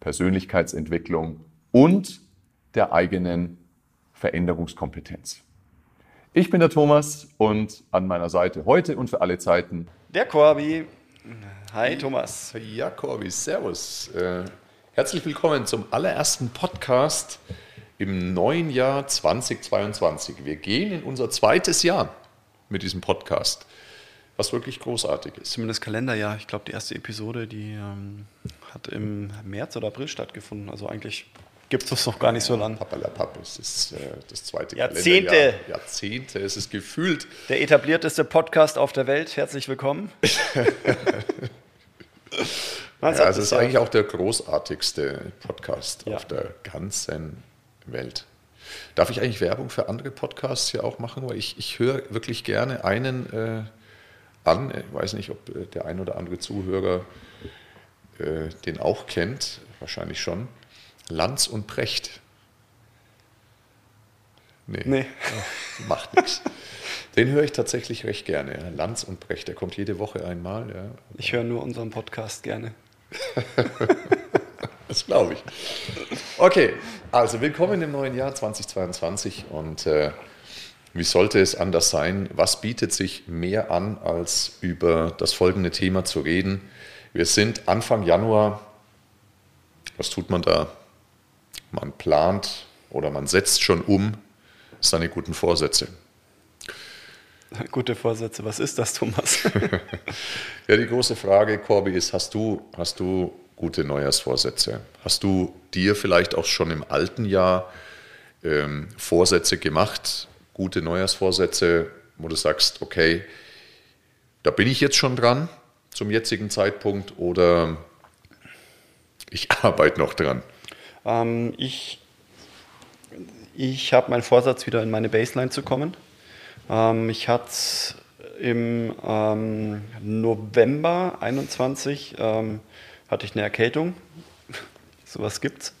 Persönlichkeitsentwicklung und der eigenen Veränderungskompetenz. Ich bin der Thomas und an meiner Seite heute und für alle Zeiten der Corby. Hi Thomas. Ja, Corby, servus. Äh, herzlich willkommen zum allerersten Podcast im neuen Jahr 2022. Wir gehen in unser zweites Jahr mit diesem Podcast, was wirklich großartig ist. Zumindest Kalenderjahr. Ich glaube, die erste Episode, die ähm, hat im März oder April stattgefunden. Also eigentlich gibt es das noch gar nicht so lange. Pappalapapp, es ist äh, das zweite Jahrzehnte. Kalenderjahr. Jahrzehnte, es ist gefühlt. Der etablierteste Podcast auf der Welt. Herzlich willkommen. ja, also es ist eigentlich auch der großartigste Podcast ja. auf der ganzen Welt. Darf ich eigentlich Werbung für andere Podcasts hier auch machen? Weil ich, ich höre wirklich gerne einen äh, an. Ich weiß nicht, ob äh, der ein oder andere Zuhörer äh, den auch kennt. Wahrscheinlich schon. Lanz und Precht. Nee. nee. Ach, macht nichts. Den höre ich tatsächlich recht gerne. Lanz und Brecht, der kommt jede Woche einmal. Ja. Ich höre nur unseren Podcast gerne. das glaube ich. Okay, also willkommen im neuen Jahr 2022 und äh, wie sollte es anders sein? Was bietet sich mehr an, als über das folgende Thema zu reden? Wir sind Anfang Januar. Was tut man da? Man plant oder man setzt schon um seine guten Vorsätze. Gute Vorsätze, was ist das, Thomas? ja, die große Frage, Corby, ist, hast du, hast du gute Neujahrsvorsätze? Hast du dir vielleicht auch schon im alten Jahr ähm, Vorsätze gemacht, gute Neujahrsvorsätze, wo du sagst, okay, da bin ich jetzt schon dran zum jetzigen Zeitpunkt oder ich arbeite noch dran? Ähm, ich ich habe meinen Vorsatz, wieder in meine Baseline zu kommen. Ähm, ich hatte im ähm, November 21 ähm, hatte ich eine Erkältung. Sowas gibt's.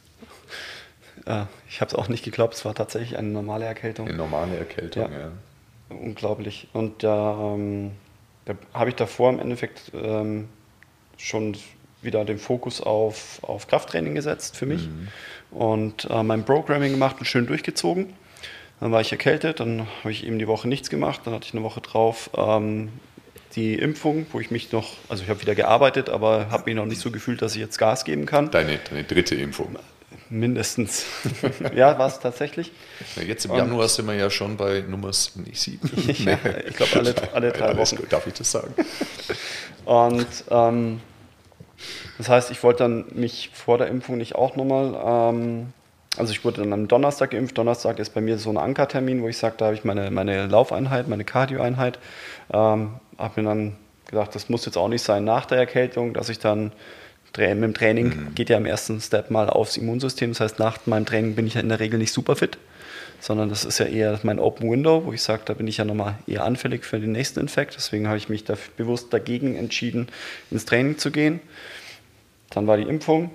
Äh, ich habe es auch nicht geglaubt, es war tatsächlich eine normale Erkältung. Eine normale Erkältung, ja. ja. Unglaublich. Und ähm, da habe ich davor im Endeffekt ähm, schon wieder den Fokus auf, auf Krafttraining gesetzt für mich mhm. und äh, mein Programming gemacht und schön durchgezogen. Dann war ich erkältet, dann habe ich eben die Woche nichts gemacht, dann hatte ich eine Woche drauf ähm, die Impfung, wo ich mich noch, also ich habe wieder gearbeitet, aber habe mich noch nicht so gefühlt, dass ich jetzt Gas geben kann. Deine, deine dritte Impfung? Mindestens. ja, war es tatsächlich. Ja, jetzt im und, Januar sind wir ja schon bei Nummer sieben. ja, ich glaube alle, alle drei Wochen. Darf ich das sagen? Und ähm, das heißt, ich wollte dann mich vor der Impfung nicht auch nochmal ähm, also ich wurde dann am Donnerstag geimpft. Donnerstag ist bei mir so ein Ankertermin, wo ich sage, da habe ich meine, meine Laufeinheit, meine Cardioeinheit. Ähm, habe mir dann gedacht, das muss jetzt auch nicht sein nach der Erkältung, dass ich dann mit dem Training mhm. geht ja im ersten Step mal aufs Immunsystem. Das heißt, nach meinem Training bin ich ja in der Regel nicht super fit, sondern das ist ja eher mein Open Window, wo ich sage, da bin ich ja nochmal eher anfällig für den nächsten Infekt. Deswegen habe ich mich da bewusst dagegen entschieden, ins Training zu gehen. Dann war die Impfung.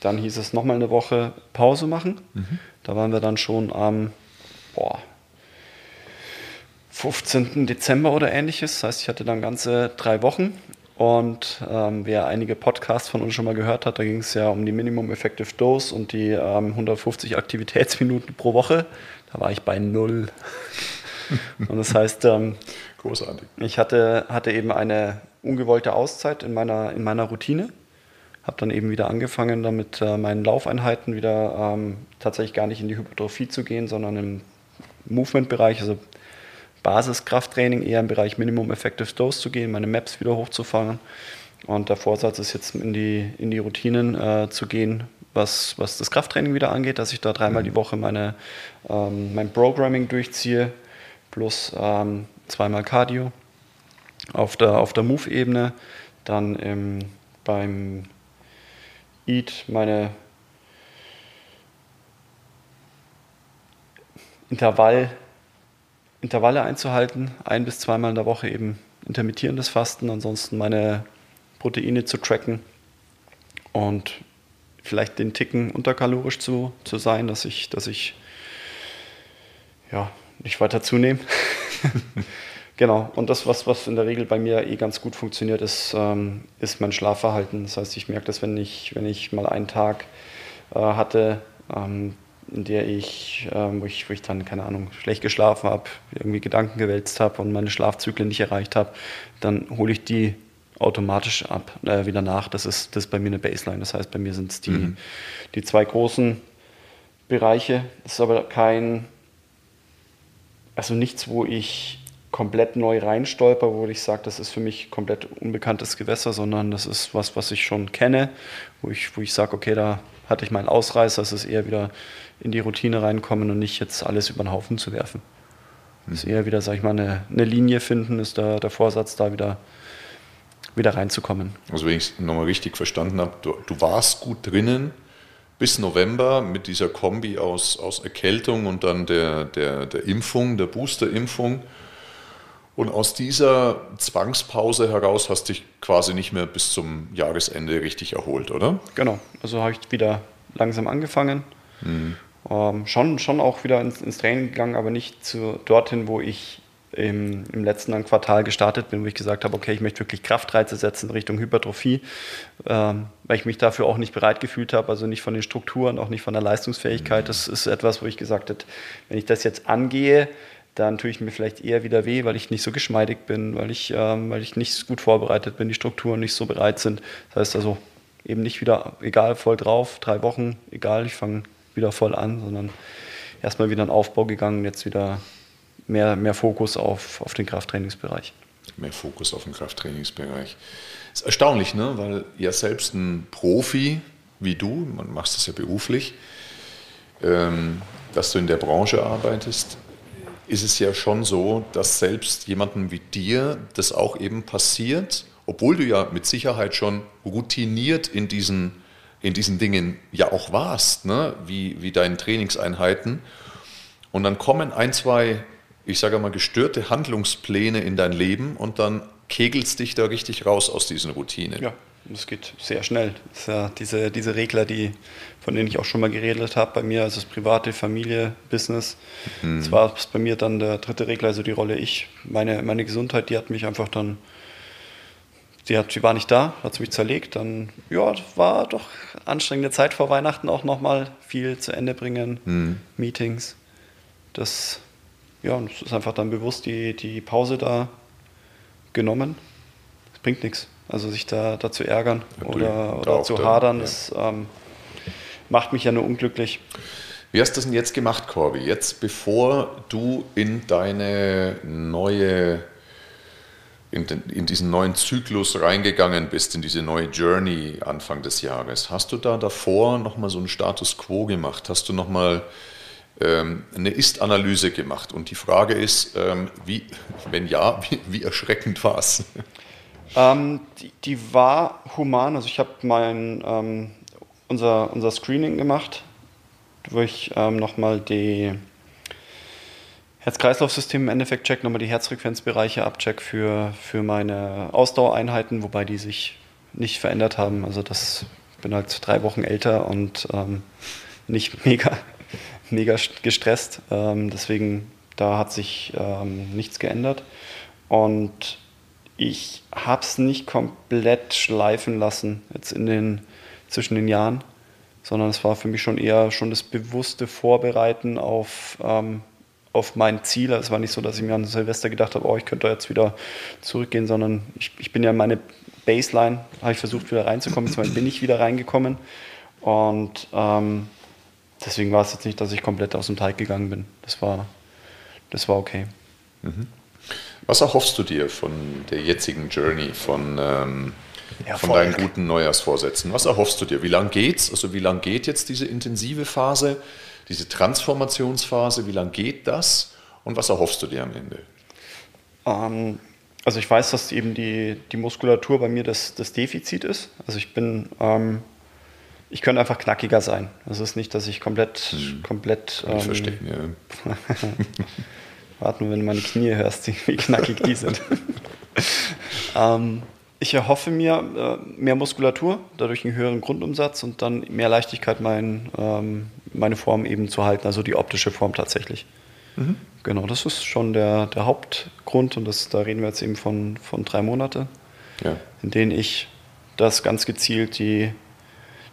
Dann hieß es nochmal eine Woche Pause machen. Mhm. Da waren wir dann schon am boah, 15. Dezember oder ähnliches. Das heißt, ich hatte dann ganze drei Wochen. Und ähm, wer einige Podcasts von uns schon mal gehört hat, da ging es ja um die Minimum Effective Dose und die ähm, 150 Aktivitätsminuten pro Woche. Da war ich bei null. und das heißt, ähm, großartig. Ich hatte, hatte eben eine ungewollte Auszeit in meiner, in meiner Routine habe dann eben wieder angefangen, damit äh, meinen Laufeinheiten wieder ähm, tatsächlich gar nicht in die Hypertrophie zu gehen, sondern im Movement-Bereich, also Basiskrafttraining eher im Bereich Minimum Effective Dose zu gehen, meine Maps wieder hochzufangen. Und der Vorsatz ist jetzt in die, in die Routinen äh, zu gehen, was, was das Krafttraining wieder angeht, dass ich da dreimal mhm. die Woche meine, ähm, mein Programming durchziehe, plus ähm, zweimal Cardio auf der, auf der Move-Ebene, dann im, beim Eat meine Intervall- Intervalle einzuhalten, ein bis zweimal in der Woche eben intermittierendes Fasten, ansonsten meine Proteine zu tracken und vielleicht den Ticken unterkalorisch zu, zu sein, dass ich, dass ich ja, nicht weiter zunehme. genau, und das, was, was in der Regel bei mir eh ganz gut funktioniert, ist, ähm, ist mein Schlafverhalten. Das heißt, ich merke das, wenn ich, wenn ich mal einen Tag äh, hatte, ähm, in der ich, äh, wo ich, wo ich dann, keine Ahnung, schlecht geschlafen habe, irgendwie Gedanken gewälzt habe und meine Schlafzyklen nicht erreicht habe, dann hole ich die automatisch ab, äh, wieder nach. Das ist, das ist bei mir eine Baseline. Das heißt, bei mir sind es die, mhm. die zwei großen Bereiche. Das ist aber kein, also nichts, wo ich komplett neu reinstolper, wo ich sage, das ist für mich komplett unbekanntes Gewässer, sondern das ist was, was ich schon kenne, wo ich, wo ich sage, okay, da hatte ich meinen Ausreißer, es ist eher wieder in die Routine reinkommen und nicht jetzt alles über den Haufen zu werfen. Es ist eher wieder, sag ich mal, eine, eine Linie finden, ist da der Vorsatz, da wieder, wieder reinzukommen. Also wenn ich es nochmal richtig verstanden habe, du, du warst gut drinnen, bis November mit dieser Kombi aus, aus Erkältung und dann der, der, der Impfung, der Boosterimpfung. Und aus dieser Zwangspause heraus hast du dich quasi nicht mehr bis zum Jahresende richtig erholt, oder? Genau, also habe ich wieder langsam angefangen. Mhm. Ähm, schon, schon auch wieder ins, ins, Training gegangen, aber nicht zu, dorthin, wo ich im, im letzten Quartal gestartet bin, wo ich gesagt habe, okay, ich möchte wirklich Kraftreize setzen Richtung Hypertrophie, ähm, weil ich mich dafür auch nicht bereit gefühlt habe, also nicht von den Strukturen, auch nicht von der Leistungsfähigkeit. Das ist etwas, wo ich gesagt habe, wenn ich das jetzt angehe, dann tue ich mir vielleicht eher wieder weh, weil ich nicht so geschmeidig bin, weil ich, ähm, weil ich nicht gut vorbereitet bin, die Strukturen nicht so bereit sind. Das heißt also eben nicht wieder, egal, voll drauf, drei Wochen, egal, ich fange wieder voll an, sondern erstmal wieder ein Aufbau gegangen, jetzt wieder mehr, mehr Fokus auf, auf den Krafttrainingsbereich. Mehr Fokus auf den Krafttrainingsbereich. Ist erstaunlich, ne? weil ja selbst ein Profi wie du, man machst das ja beruflich, ähm, dass du in der Branche arbeitest, ist es ja schon so, dass selbst jemandem wie dir das auch eben passiert, obwohl du ja mit Sicherheit schon routiniert in diesen, in diesen Dingen ja auch warst, ne? wie, wie deinen Trainingseinheiten. Und dann kommen ein, zwei ich sage mal, gestörte Handlungspläne in dein Leben und dann kegelst dich da richtig raus aus diesen Routinen. Ja, das geht sehr schnell. Das ist ja diese, diese Regler, die, von denen ich auch schon mal geredet habe, bei mir, also das private, Familie, Business. Mhm. Das war bei mir dann der dritte Regler, also die Rolle ich. Meine, meine Gesundheit, die hat mich einfach dann, die, hat, die war nicht da, hat mich zerlegt. Dann, ja, war doch anstrengende Zeit vor Weihnachten auch nochmal viel zu Ende bringen, mhm. Meetings. Das ja, und es ist einfach dann bewusst die, die Pause da genommen. Es bringt nichts. Also sich da, da zu ärgern ja, oder, oder zu hadern, ja. das ähm, macht mich ja nur unglücklich. Wie hast du das denn jetzt gemacht, Corby? Jetzt, bevor du in deine neue, in, den, in diesen neuen Zyklus reingegangen bist, in diese neue Journey Anfang des Jahres, hast du da davor nochmal so einen Status Quo gemacht? Hast du nochmal ähm, eine Ist-Analyse gemacht. Und die Frage ist, ähm, wie, wenn ja, wie, wie erschreckend war es? Ähm, die, die, war human. Also ich habe mein ähm, unser, unser Screening gemacht, wo ich ähm, nochmal die Herz-Kreislauf-System im Endeffekt check, nochmal die Herzfrequenzbereiche abcheck für, für meine Ausdauereinheiten, wobei die sich nicht verändert haben. Also das bin halt drei Wochen älter und ähm, nicht mega mega gestresst. Ähm, deswegen, da hat sich ähm, nichts geändert. Und ich habe es nicht komplett schleifen lassen jetzt in den, zwischen den Jahren, sondern es war für mich schon eher schon das bewusste Vorbereiten auf, ähm, auf mein Ziel. Es war nicht so, dass ich mir an Silvester gedacht habe, oh, ich könnte jetzt wieder zurückgehen, sondern ich, ich bin ja in meine Baseline, habe ich versucht wieder reinzukommen, jetzt bin ich wieder reingekommen und ähm, deswegen war es jetzt nicht, dass ich komplett aus dem Teig gegangen bin. Das war, das war okay. Mhm. Was erhoffst du dir von der jetzigen Journey, von, ähm, von deinen guten Neujahrsvorsätzen? Was erhoffst du dir? Wie lange geht's? Also wie lange geht jetzt diese intensive Phase, diese Transformationsphase? Wie lange geht das? Und was erhoffst du dir am Ende? Ähm, also ich weiß, dass eben die, die Muskulatur bei mir das, das Defizit ist. Also ich bin ähm, ich könnte einfach knackiger sein. Es ist nicht, dass ich komplett, hm. komplett. Ähm, verstehen, ja. Warten, wenn du meine Knie hörst, wie knackig die sind. ähm, ich erhoffe mir äh, mehr Muskulatur, dadurch einen höheren Grundumsatz und dann mehr Leichtigkeit, mein, ähm, meine Form eben zu halten, also die optische Form tatsächlich. Mhm. Genau, das ist schon der, der Hauptgrund und das, da reden wir jetzt eben von, von drei Monaten, ja. in denen ich das ganz gezielt die,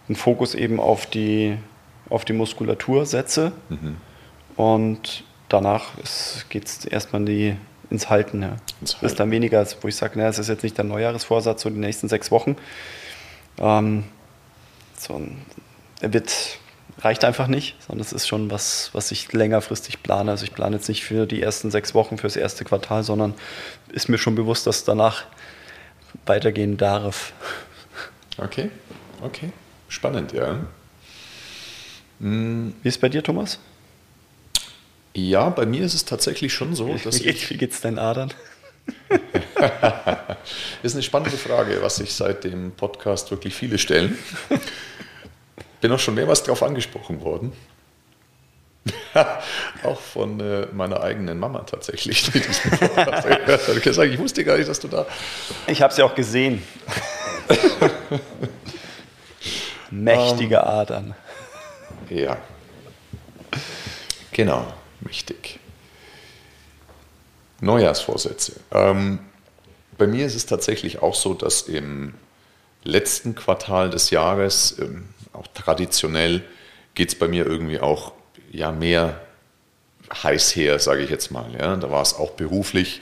den Fokus eben auf die, auf die Muskulatur setze mhm. und danach geht es erstmal in die, ins Halten. Ja. Ins Halten. Das ist dann weniger, wo ich sage, es ist jetzt nicht der Neujahresvorsatz, so die nächsten sechs Wochen. Ähm, so, er wird reicht einfach nicht, sondern es ist schon was, was ich längerfristig plane. Also ich plane jetzt nicht für die ersten sechs Wochen, für das erste Quartal, sondern ist mir schon bewusst, dass danach weitergehen darf. Okay, okay. Spannend, ja. Hm. Wie ist es bei dir, Thomas? Ja, bei mir ist es tatsächlich schon so, dass wie, ich. Wie geht es deinen Adern? ist eine spannende Frage, was sich seit dem Podcast wirklich viele stellen. Bin auch schon mehrmals darauf angesprochen worden. auch von äh, meiner eigenen Mama tatsächlich. Ich gesagt, ich wusste gar nicht, dass du da. Ich habe sie auch gesehen. Mächtige ähm, Adern. Ja. Genau, mächtig. Neujahrsvorsätze. Ähm, bei mir ist es tatsächlich auch so, dass im letzten Quartal des Jahres ähm, auch traditionell geht es bei mir irgendwie auch ja, mehr heiß her, sage ich jetzt mal. Ja. Da war es auch beruflich,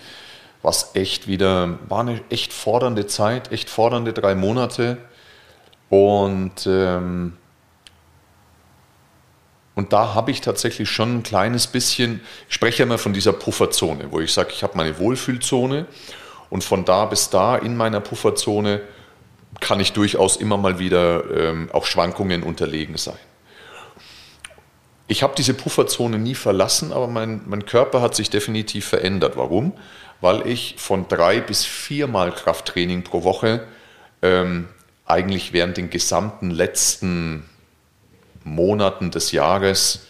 was echt wieder, war eine echt fordernde Zeit, echt fordernde drei Monate. Und, ähm, und da habe ich tatsächlich schon ein kleines bisschen, ich spreche ja immer von dieser Pufferzone, wo ich sage, ich habe meine Wohlfühlzone und von da bis da in meiner Pufferzone kann ich durchaus immer mal wieder ähm, auch Schwankungen unterlegen sein. Ich habe diese Pufferzone nie verlassen, aber mein, mein Körper hat sich definitiv verändert. Warum? Weil ich von drei bis viermal Krafttraining pro Woche ähm, eigentlich während den gesamten letzten Monaten des Jahres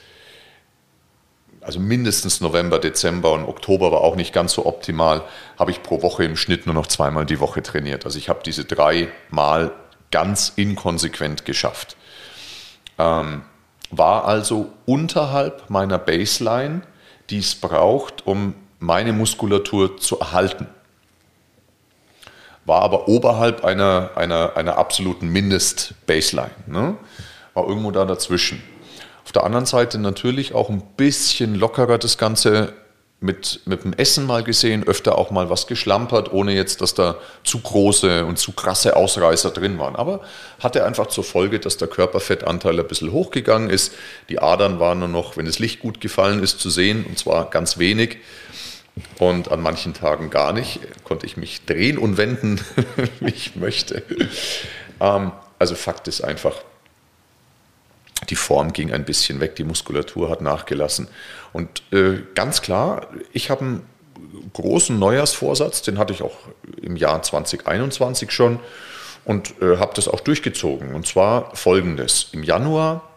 also mindestens November, Dezember und Oktober war auch nicht ganz so optimal, habe ich pro Woche im Schnitt nur noch zweimal die Woche trainiert. Also ich habe diese drei Mal ganz inkonsequent geschafft. Ähm, war also unterhalb meiner Baseline, die es braucht, um meine Muskulatur zu erhalten. War aber oberhalb einer, einer, einer absoluten Mindest-Baseline. Ne? War irgendwo da dazwischen. Auf der anderen Seite natürlich auch ein bisschen lockerer das Ganze mit, mit dem Essen mal gesehen, öfter auch mal was geschlampert, ohne jetzt, dass da zu große und zu krasse Ausreißer drin waren. Aber hatte einfach zur Folge, dass der Körperfettanteil ein bisschen hochgegangen ist. Die Adern waren nur noch, wenn das Licht gut gefallen ist, zu sehen, und zwar ganz wenig. Und an manchen Tagen gar nicht. Konnte ich mich drehen und wenden, wie ich möchte. Ähm, also Fakt ist einfach, die Form ging ein bisschen weg, die Muskulatur hat nachgelassen. Und äh, ganz klar, ich habe einen großen Neujahrsvorsatz, den hatte ich auch im Jahr 2021 schon und äh, habe das auch durchgezogen. Und zwar folgendes: Im Januar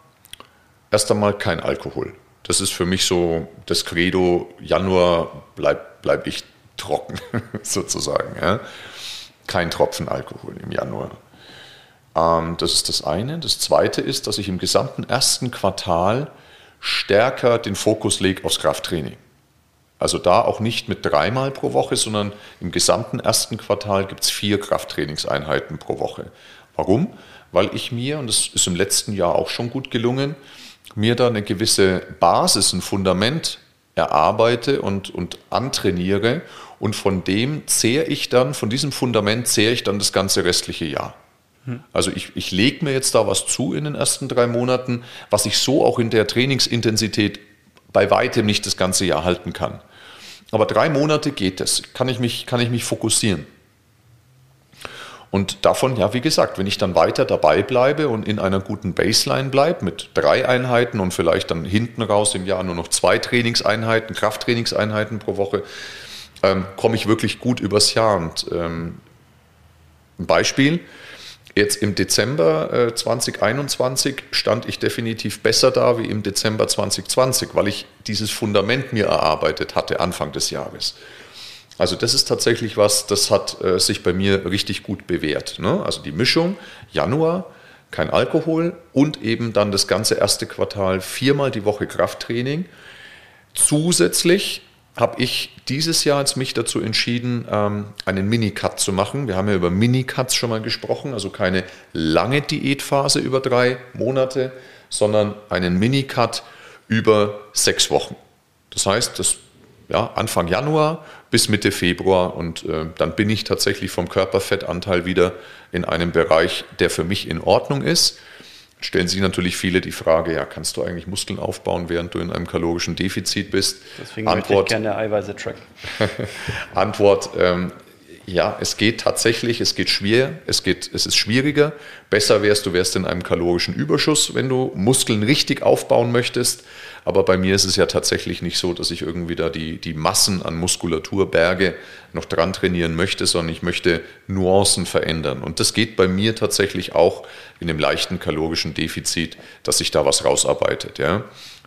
erst einmal kein Alkohol. Das ist für mich so das Credo: Januar bleibe bleib ich trocken, sozusagen. Ja? Kein Tropfen Alkohol im Januar. Ähm, das ist das eine. Das zweite ist, dass ich im gesamten ersten Quartal stärker den Fokus lege aufs Krafttraining. Also da auch nicht mit dreimal pro Woche, sondern im gesamten ersten Quartal gibt es vier Krafttrainingseinheiten pro Woche. Warum? Weil ich mir, und das ist im letzten Jahr auch schon gut gelungen, mir da eine gewisse Basis, ein Fundament erarbeite und, und antrainiere und von dem zehre ich dann, von diesem Fundament zehre ich dann das ganze restliche Jahr. Also ich, ich lege mir jetzt da was zu in den ersten drei Monaten, was ich so auch in der Trainingsintensität bei weitem nicht das ganze Jahr halten kann. Aber drei Monate geht es, kann ich mich, kann ich mich fokussieren. Und davon, ja, wie gesagt, wenn ich dann weiter dabei bleibe und in einer guten Baseline bleibe mit drei Einheiten und vielleicht dann hinten raus im Jahr nur noch zwei Trainingseinheiten, Krafttrainingseinheiten pro Woche, ähm, komme ich wirklich gut übers Jahr. Und ähm, ein Beispiel, Jetzt im Dezember äh, 2021 stand ich definitiv besser da wie im Dezember 2020, weil ich dieses Fundament mir erarbeitet hatte Anfang des Jahres. Also das ist tatsächlich was, das hat äh, sich bei mir richtig gut bewährt. Ne? Also die Mischung Januar, kein Alkohol und eben dann das ganze erste Quartal viermal die Woche Krafttraining. Zusätzlich habe ich dieses Jahr jetzt mich dazu entschieden, ähm, einen Minicut zu machen. Wir haben ja über Minicuts schon mal gesprochen, also keine lange Diätphase über drei Monate, sondern einen Minicut über sechs Wochen. Das heißt, das ja, Anfang Januar bis Mitte Februar und äh, dann bin ich tatsächlich vom Körperfettanteil wieder in einem Bereich, der für mich in Ordnung ist stellen sich natürlich viele die Frage, ja, kannst du eigentlich Muskeln aufbauen, während du in einem kalorischen Defizit bist? Deswegen Antwort, möchte ich gerne Eiweiße tracken. Antwort, ähm, ja, es geht tatsächlich, es geht schwer, es, geht, es ist schwieriger. Besser wärst du wärst in einem kalorischen Überschuss, wenn du Muskeln richtig aufbauen möchtest. Aber bei mir ist es ja tatsächlich nicht so, dass ich irgendwie da die, die Massen an Muskulaturberge noch dran trainieren möchte, sondern ich möchte Nuancen verändern. Und das geht bei mir tatsächlich auch in dem leichten kalorischen Defizit, dass sich da was rausarbeitet. Ja.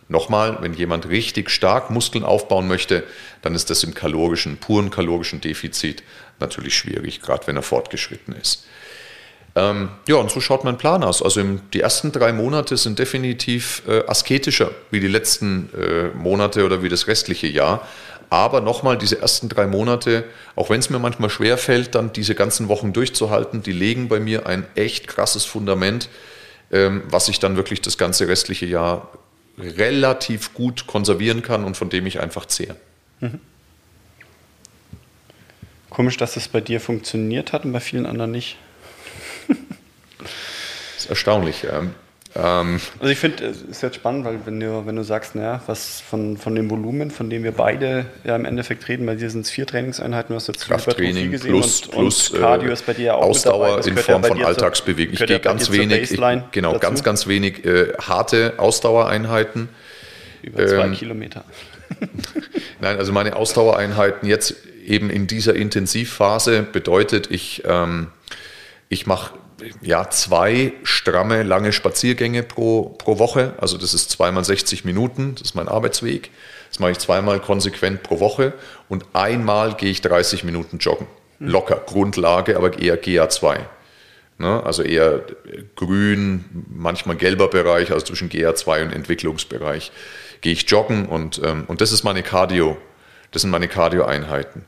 Nochmal, wenn jemand richtig stark Muskeln aufbauen möchte, dann ist das im kalorischen, puren kalorischen Defizit natürlich schwierig, gerade wenn er fortgeschritten ist. Ähm, ja, und so schaut mein Plan aus. Also im, die ersten drei Monate sind definitiv äh, asketischer wie die letzten äh, Monate oder wie das restliche Jahr. Aber nochmal, diese ersten drei Monate, auch wenn es mir manchmal schwer fällt, dann diese ganzen Wochen durchzuhalten, die legen bei mir ein echt krasses Fundament, ähm, was ich dann wirklich das ganze restliche Jahr relativ gut konservieren kann und von dem ich einfach zehre. Mhm. Komisch, dass es bei dir funktioniert hat und bei vielen anderen nicht. das ist erstaunlich. Ähm, ähm also ich finde, es ist jetzt spannend, weil wenn du, wenn du sagst, naja, was von, von dem Volumen, von dem wir beide ja im Endeffekt reden, bei dir sind es vier Trainingseinheiten, du hast jetzt Krafttraining gesehen plus, und, plus und Cardio ist bei dir ja auch Ausdauer in Form ja von Alltagsbewegung. Ich gehe ganz wenig, ich, genau, dazu. ganz, ganz wenig äh, harte Ausdauereinheiten. Über zwei ähm, Kilometer. Nein, also meine Ausdauereinheiten jetzt eben in dieser Intensivphase bedeutet, ich, ähm, ich mache ja, zwei stramme, lange Spaziergänge pro, pro Woche. Also das ist zweimal 60 Minuten, das ist mein Arbeitsweg. Das mache ich zweimal konsequent pro Woche und einmal gehe ich 30 Minuten joggen. Hm. Locker, Grundlage, aber eher GA2. Ne? Also eher grün, manchmal gelber Bereich, also zwischen GA2 und Entwicklungsbereich. Gehe ich joggen und, ähm, und das ist meine Cardio, das sind meine Cardio-Einheiten.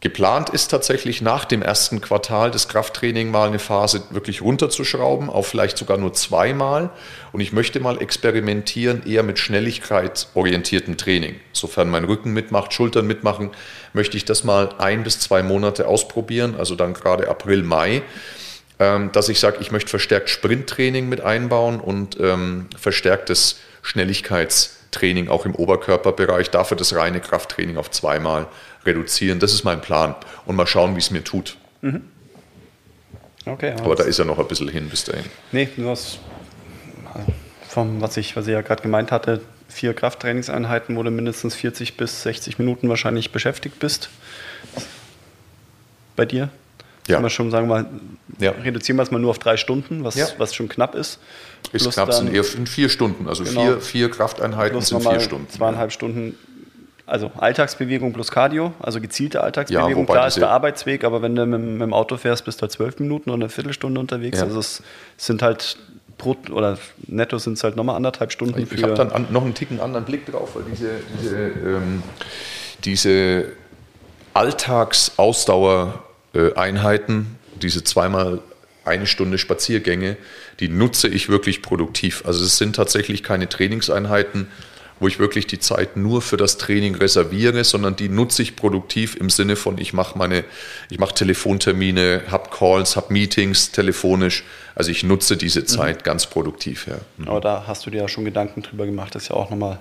Geplant ist tatsächlich nach dem ersten Quartal das Krafttraining mal eine Phase wirklich runterzuschrauben, auf vielleicht sogar nur zweimal. Und ich möchte mal experimentieren, eher mit schnelligkeitsorientiertem Training. Sofern mein Rücken mitmacht, Schultern mitmachen, möchte ich das mal ein bis zwei Monate ausprobieren, also dann gerade April, Mai ähm, dass ich sage, ich möchte verstärkt Sprinttraining mit einbauen und ähm, verstärktes Schnelligkeitstraining auch im Oberkörperbereich, dafür das reine Krafttraining auf zweimal reduzieren. Das ist mein Plan. Und mal schauen, wie es mir tut. Mhm. Okay, aber, aber da ist ja noch ein bisschen hin bis dahin. Nee, nur was, vom, was, ich, was ich ja gerade gemeint hatte, vier Krafttrainingseinheiten, wo du mindestens 40 bis 60 Minuten wahrscheinlich beschäftigt bist. Bei dir? Ja. Kann man schon sagen, mal, ja. reduzieren wir es mal nur auf drei Stunden, was, ja. was schon knapp ist. Ist Plus knapp, sind eher vier Stunden. Also genau. vier, vier Krafteinheiten Plus sind vier Stunden. Zweieinhalb Stunden also Alltagsbewegung plus Cardio, also gezielte Alltagsbewegung. Ja, Klar ist der Arbeitsweg, aber wenn du mit, mit, dem Auto fährst, bist du halt zwölf Minuten oder eine Viertelstunde unterwegs. Ja. Also es sind halt pro, oder netto sind es halt nochmal anderthalb Stunden. Ich, ich habe dann an, noch einen Ticken anderen Blick drauf, weil diese, diese, ähm, diese Alltagsausdauereinheiten, diese zweimal eine Stunde Spaziergänge, die nutze ich wirklich produktiv. Also es sind tatsächlich keine Trainingseinheiten, wo ich wirklich die Zeit nur für das Training reserviere, sondern die nutze ich produktiv im Sinne von, ich mache meine, ich mache Telefontermine, habe Calls, habe Meetings telefonisch. Also ich nutze diese mhm. Zeit mhm. ganz produktiv. Ja. Mhm. Aber da hast du dir ja schon Gedanken drüber gemacht, das ist ja auch nochmal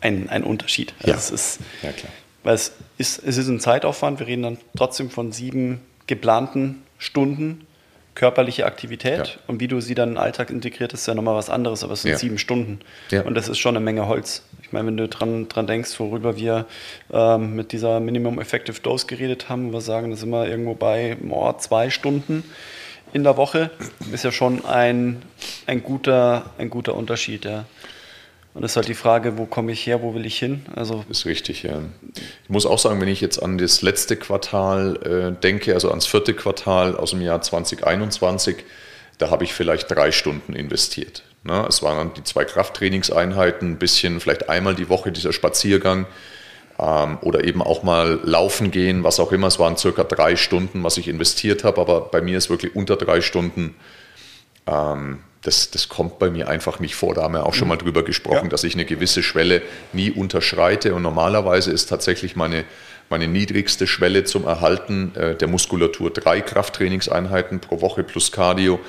ein, ein Unterschied. Also ja. Ist, ja, klar. Weil es ist, es ist ein Zeitaufwand, wir reden dann trotzdem von sieben geplanten Stunden körperliche Aktivität ja. und wie du sie dann in den Alltag integrierst, ist ja nochmal was anderes, aber es sind ja. sieben Stunden ja. und das ist schon eine Menge Holz. Ich meine, wenn du dran, dran denkst, worüber wir ähm, mit dieser Minimum Effective Dose geredet haben, wir sagen, das sind wir irgendwo bei oh, zwei Stunden. in der Woche ist ja schon ein, ein, guter, ein guter Unterschied. Ja. Und es ist halt die Frage, wo komme ich her, wo will ich hin? Also ist richtig, ja. Ich muss auch sagen, wenn ich jetzt an das letzte Quartal äh, denke, also ans vierte Quartal aus dem Jahr 2021, da habe ich vielleicht drei Stunden investiert. Ne? Es waren dann die zwei Krafttrainingseinheiten, ein bisschen, vielleicht einmal die Woche dieser Spaziergang ähm, oder eben auch mal laufen gehen, was auch immer. Es waren circa drei Stunden, was ich investiert habe, aber bei mir ist wirklich unter drei Stunden. Ähm, das, das kommt bei mir einfach nicht vor. Da haben wir auch schon mal drüber gesprochen, ja. dass ich eine gewisse Schwelle nie unterschreite. Und normalerweise ist tatsächlich meine, meine niedrigste Schwelle zum Erhalten äh, der Muskulatur drei Krafttrainingseinheiten pro Woche plus Cardio.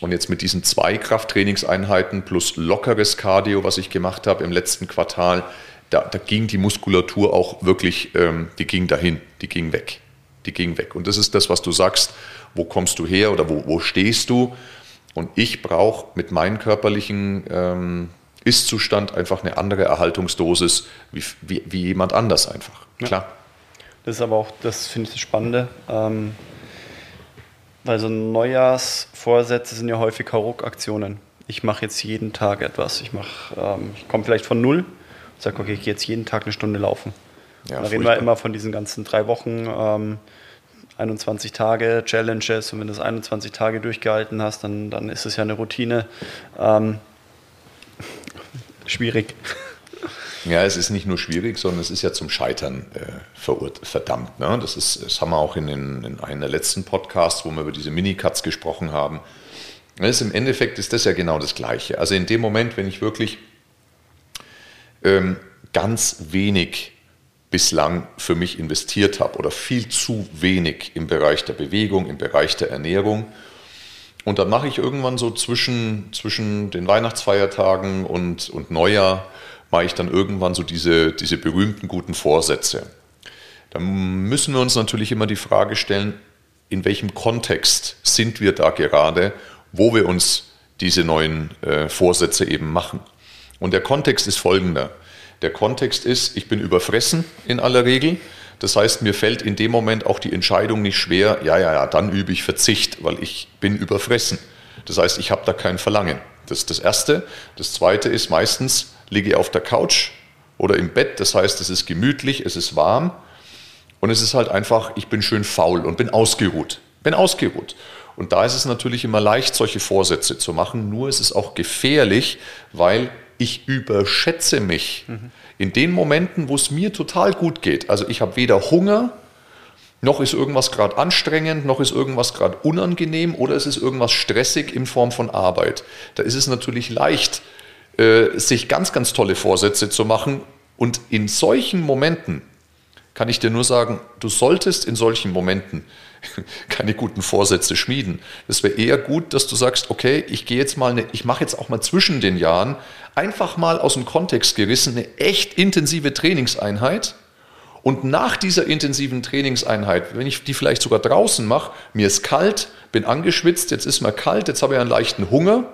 Und jetzt mit diesen zwei Krafttrainingseinheiten plus lockeres Cardio, was ich gemacht habe im letzten Quartal, da, da ging die Muskulatur auch wirklich, ähm, die ging dahin, die ging weg. Die ging weg. Und das ist das, was du sagst, wo kommst du her oder wo, wo stehst du? Und ich brauche mit meinem körperlichen ähm, Ist-Zustand einfach eine andere Erhaltungsdosis wie, wie, wie jemand anders einfach. Ja. Klar. Das ist aber auch, das finde ich das Spannende. Ähm, weil so Neujahrsvorsätze sind ja häufig Hauruck-Aktionen. Ich mache jetzt jeden Tag etwas. Ich, ähm, ich komme vielleicht von null und sage, okay, ich gehe jetzt jeden Tag eine Stunde laufen. Ja, da reden wir immer von diesen ganzen drei Wochen. Ähm, 21 Tage Challenges und wenn du das 21 Tage durchgehalten hast, dann, dann ist es ja eine Routine. Ähm, schwierig. Ja, es ist nicht nur schwierig, sondern es ist ja zum Scheitern äh, verdammt. Ne? Das, ist, das haben wir auch in, den, in einem der letzten Podcasts, wo wir über diese Minicuts gesprochen haben. Das Im Endeffekt ist das ja genau das Gleiche. Also in dem Moment, wenn ich wirklich ähm, ganz wenig bislang für mich investiert habe oder viel zu wenig im Bereich der Bewegung, im Bereich der Ernährung. Und dann mache ich irgendwann so zwischen, zwischen den Weihnachtsfeiertagen und, und Neujahr, mache ich dann irgendwann so diese, diese berühmten guten Vorsätze. Da müssen wir uns natürlich immer die Frage stellen, in welchem Kontext sind wir da gerade, wo wir uns diese neuen äh, Vorsätze eben machen. Und der Kontext ist folgender. Der Kontext ist, ich bin überfressen in aller Regel. Das heißt, mir fällt in dem Moment auch die Entscheidung nicht schwer, ja, ja, ja, dann übe ich Verzicht, weil ich bin überfressen. Das heißt, ich habe da kein Verlangen. Das ist das Erste. Das Zweite ist, meistens liege ich auf der Couch oder im Bett. Das heißt, es ist gemütlich, es ist warm und es ist halt einfach, ich bin schön faul und bin ausgeruht. Bin ausgeruht. Und da ist es natürlich immer leicht, solche Vorsätze zu machen. Nur ist es auch gefährlich, weil ich überschätze mich mhm. in den Momenten, wo es mir total gut geht. Also ich habe weder Hunger, noch ist irgendwas gerade anstrengend, noch ist irgendwas gerade unangenehm oder es ist irgendwas stressig in Form von Arbeit. Da ist es natürlich leicht, äh, sich ganz, ganz tolle Vorsätze zu machen. Und in solchen Momenten kann ich dir nur sagen, du solltest in solchen Momenten keine guten Vorsätze schmieden. Es wäre eher gut, dass du sagst, okay, ich gehe jetzt mal eine, ich mache jetzt auch mal zwischen den Jahren einfach mal aus dem Kontext gerissen eine echt intensive Trainingseinheit. Und nach dieser intensiven Trainingseinheit, wenn ich die vielleicht sogar draußen mache, mir ist kalt, bin angeschwitzt, jetzt ist mir kalt, jetzt habe ich einen leichten Hunger,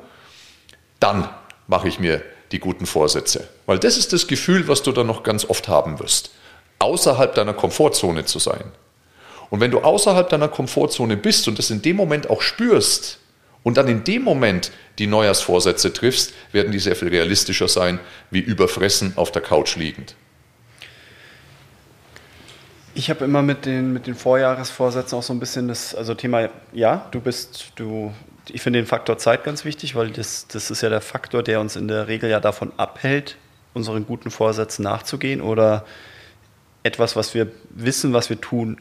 dann mache ich mir die guten Vorsätze. Weil das ist das Gefühl, was du dann noch ganz oft haben wirst. Außerhalb deiner Komfortzone zu sein. Und wenn du außerhalb deiner Komfortzone bist und das in dem Moment auch spürst und dann in dem Moment die Neujahrsvorsätze triffst, werden die sehr viel realistischer sein, wie überfressen auf der Couch liegend. Ich habe immer mit den, mit den Vorjahresvorsätzen auch so ein bisschen das also Thema, ja, du bist, du, ich finde den Faktor Zeit ganz wichtig, weil das, das ist ja der Faktor, der uns in der Regel ja davon abhält, unseren guten Vorsätzen nachzugehen oder etwas, was wir wissen, was wir tun,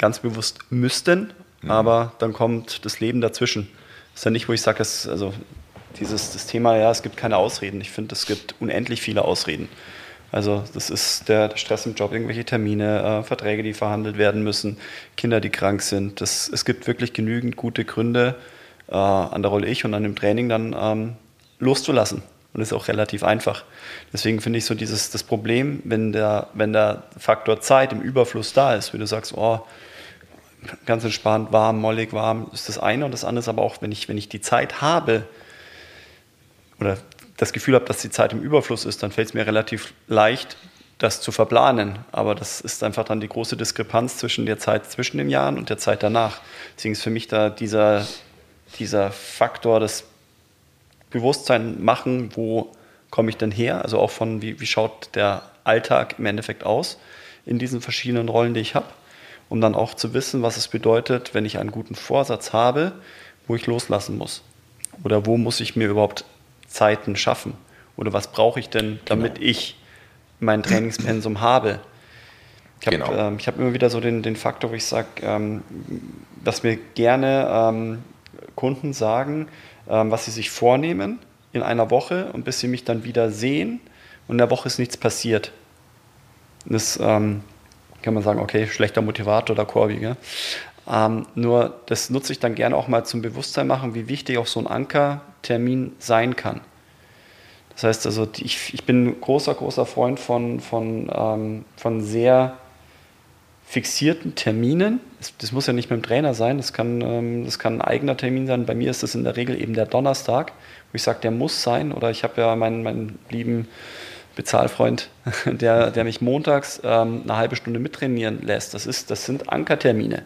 ganz bewusst müssten, mhm. aber dann kommt das Leben dazwischen. Das ist ja nicht, wo ich sage, also dieses das Thema, ja, es gibt keine Ausreden. Ich finde, es gibt unendlich viele Ausreden. Also das ist der, der Stress im Job, irgendwelche Termine, äh, Verträge, die verhandelt werden müssen, Kinder, die krank sind. Das, es gibt wirklich genügend gute Gründe, äh, an der Rolle ich und an dem Training dann ähm, loszulassen. Und das ist auch relativ einfach. Deswegen finde ich so dieses das Problem, wenn der, wenn der Faktor Zeit im Überfluss da ist, wie du sagst, oh, ganz entspannt, warm, mollig, warm, ist das eine. Und das andere ist aber auch, wenn ich, wenn ich die Zeit habe oder das Gefühl habe, dass die Zeit im Überfluss ist, dann fällt es mir relativ leicht, das zu verplanen. Aber das ist einfach dann die große Diskrepanz zwischen der Zeit zwischen den Jahren und der Zeit danach. Deswegen ist für mich da dieser, dieser Faktor des Bewusstsein machen, wo komme ich denn her? Also auch von, wie, wie schaut der Alltag im Endeffekt aus in diesen verschiedenen Rollen, die ich habe, um dann auch zu wissen, was es bedeutet, wenn ich einen guten Vorsatz habe, wo ich loslassen muss. Oder wo muss ich mir überhaupt Zeiten schaffen? Oder was brauche ich denn, damit genau. ich mein Trainingspensum habe? Ich habe genau. ähm, hab immer wieder so den, den Faktor, wo ich sage, ähm, dass mir gerne ähm, Kunden sagen, ähm, was sie sich vornehmen in einer Woche und bis sie mich dann wieder sehen und in der Woche ist nichts passiert. Das ähm, kann man sagen, okay, schlechter Motivator oder Korbi. Ähm, nur das nutze ich dann gerne auch mal zum Bewusstsein machen, wie wichtig auch so ein Ankertermin sein kann. Das heißt also, ich, ich bin ein großer, großer Freund von, von, ähm, von sehr fixierten Terminen. Das, das, muss ja nicht mit dem Trainer sein, das kann, ähm, das kann ein eigener Termin sein. Bei mir ist das in der Regel eben der Donnerstag, wo ich sage, der muss sein. Oder ich habe ja meinen, meinen lieben Bezahlfreund, der, der mich montags ähm, eine halbe Stunde mittrainieren lässt. Das, ist, das sind Ankertermine.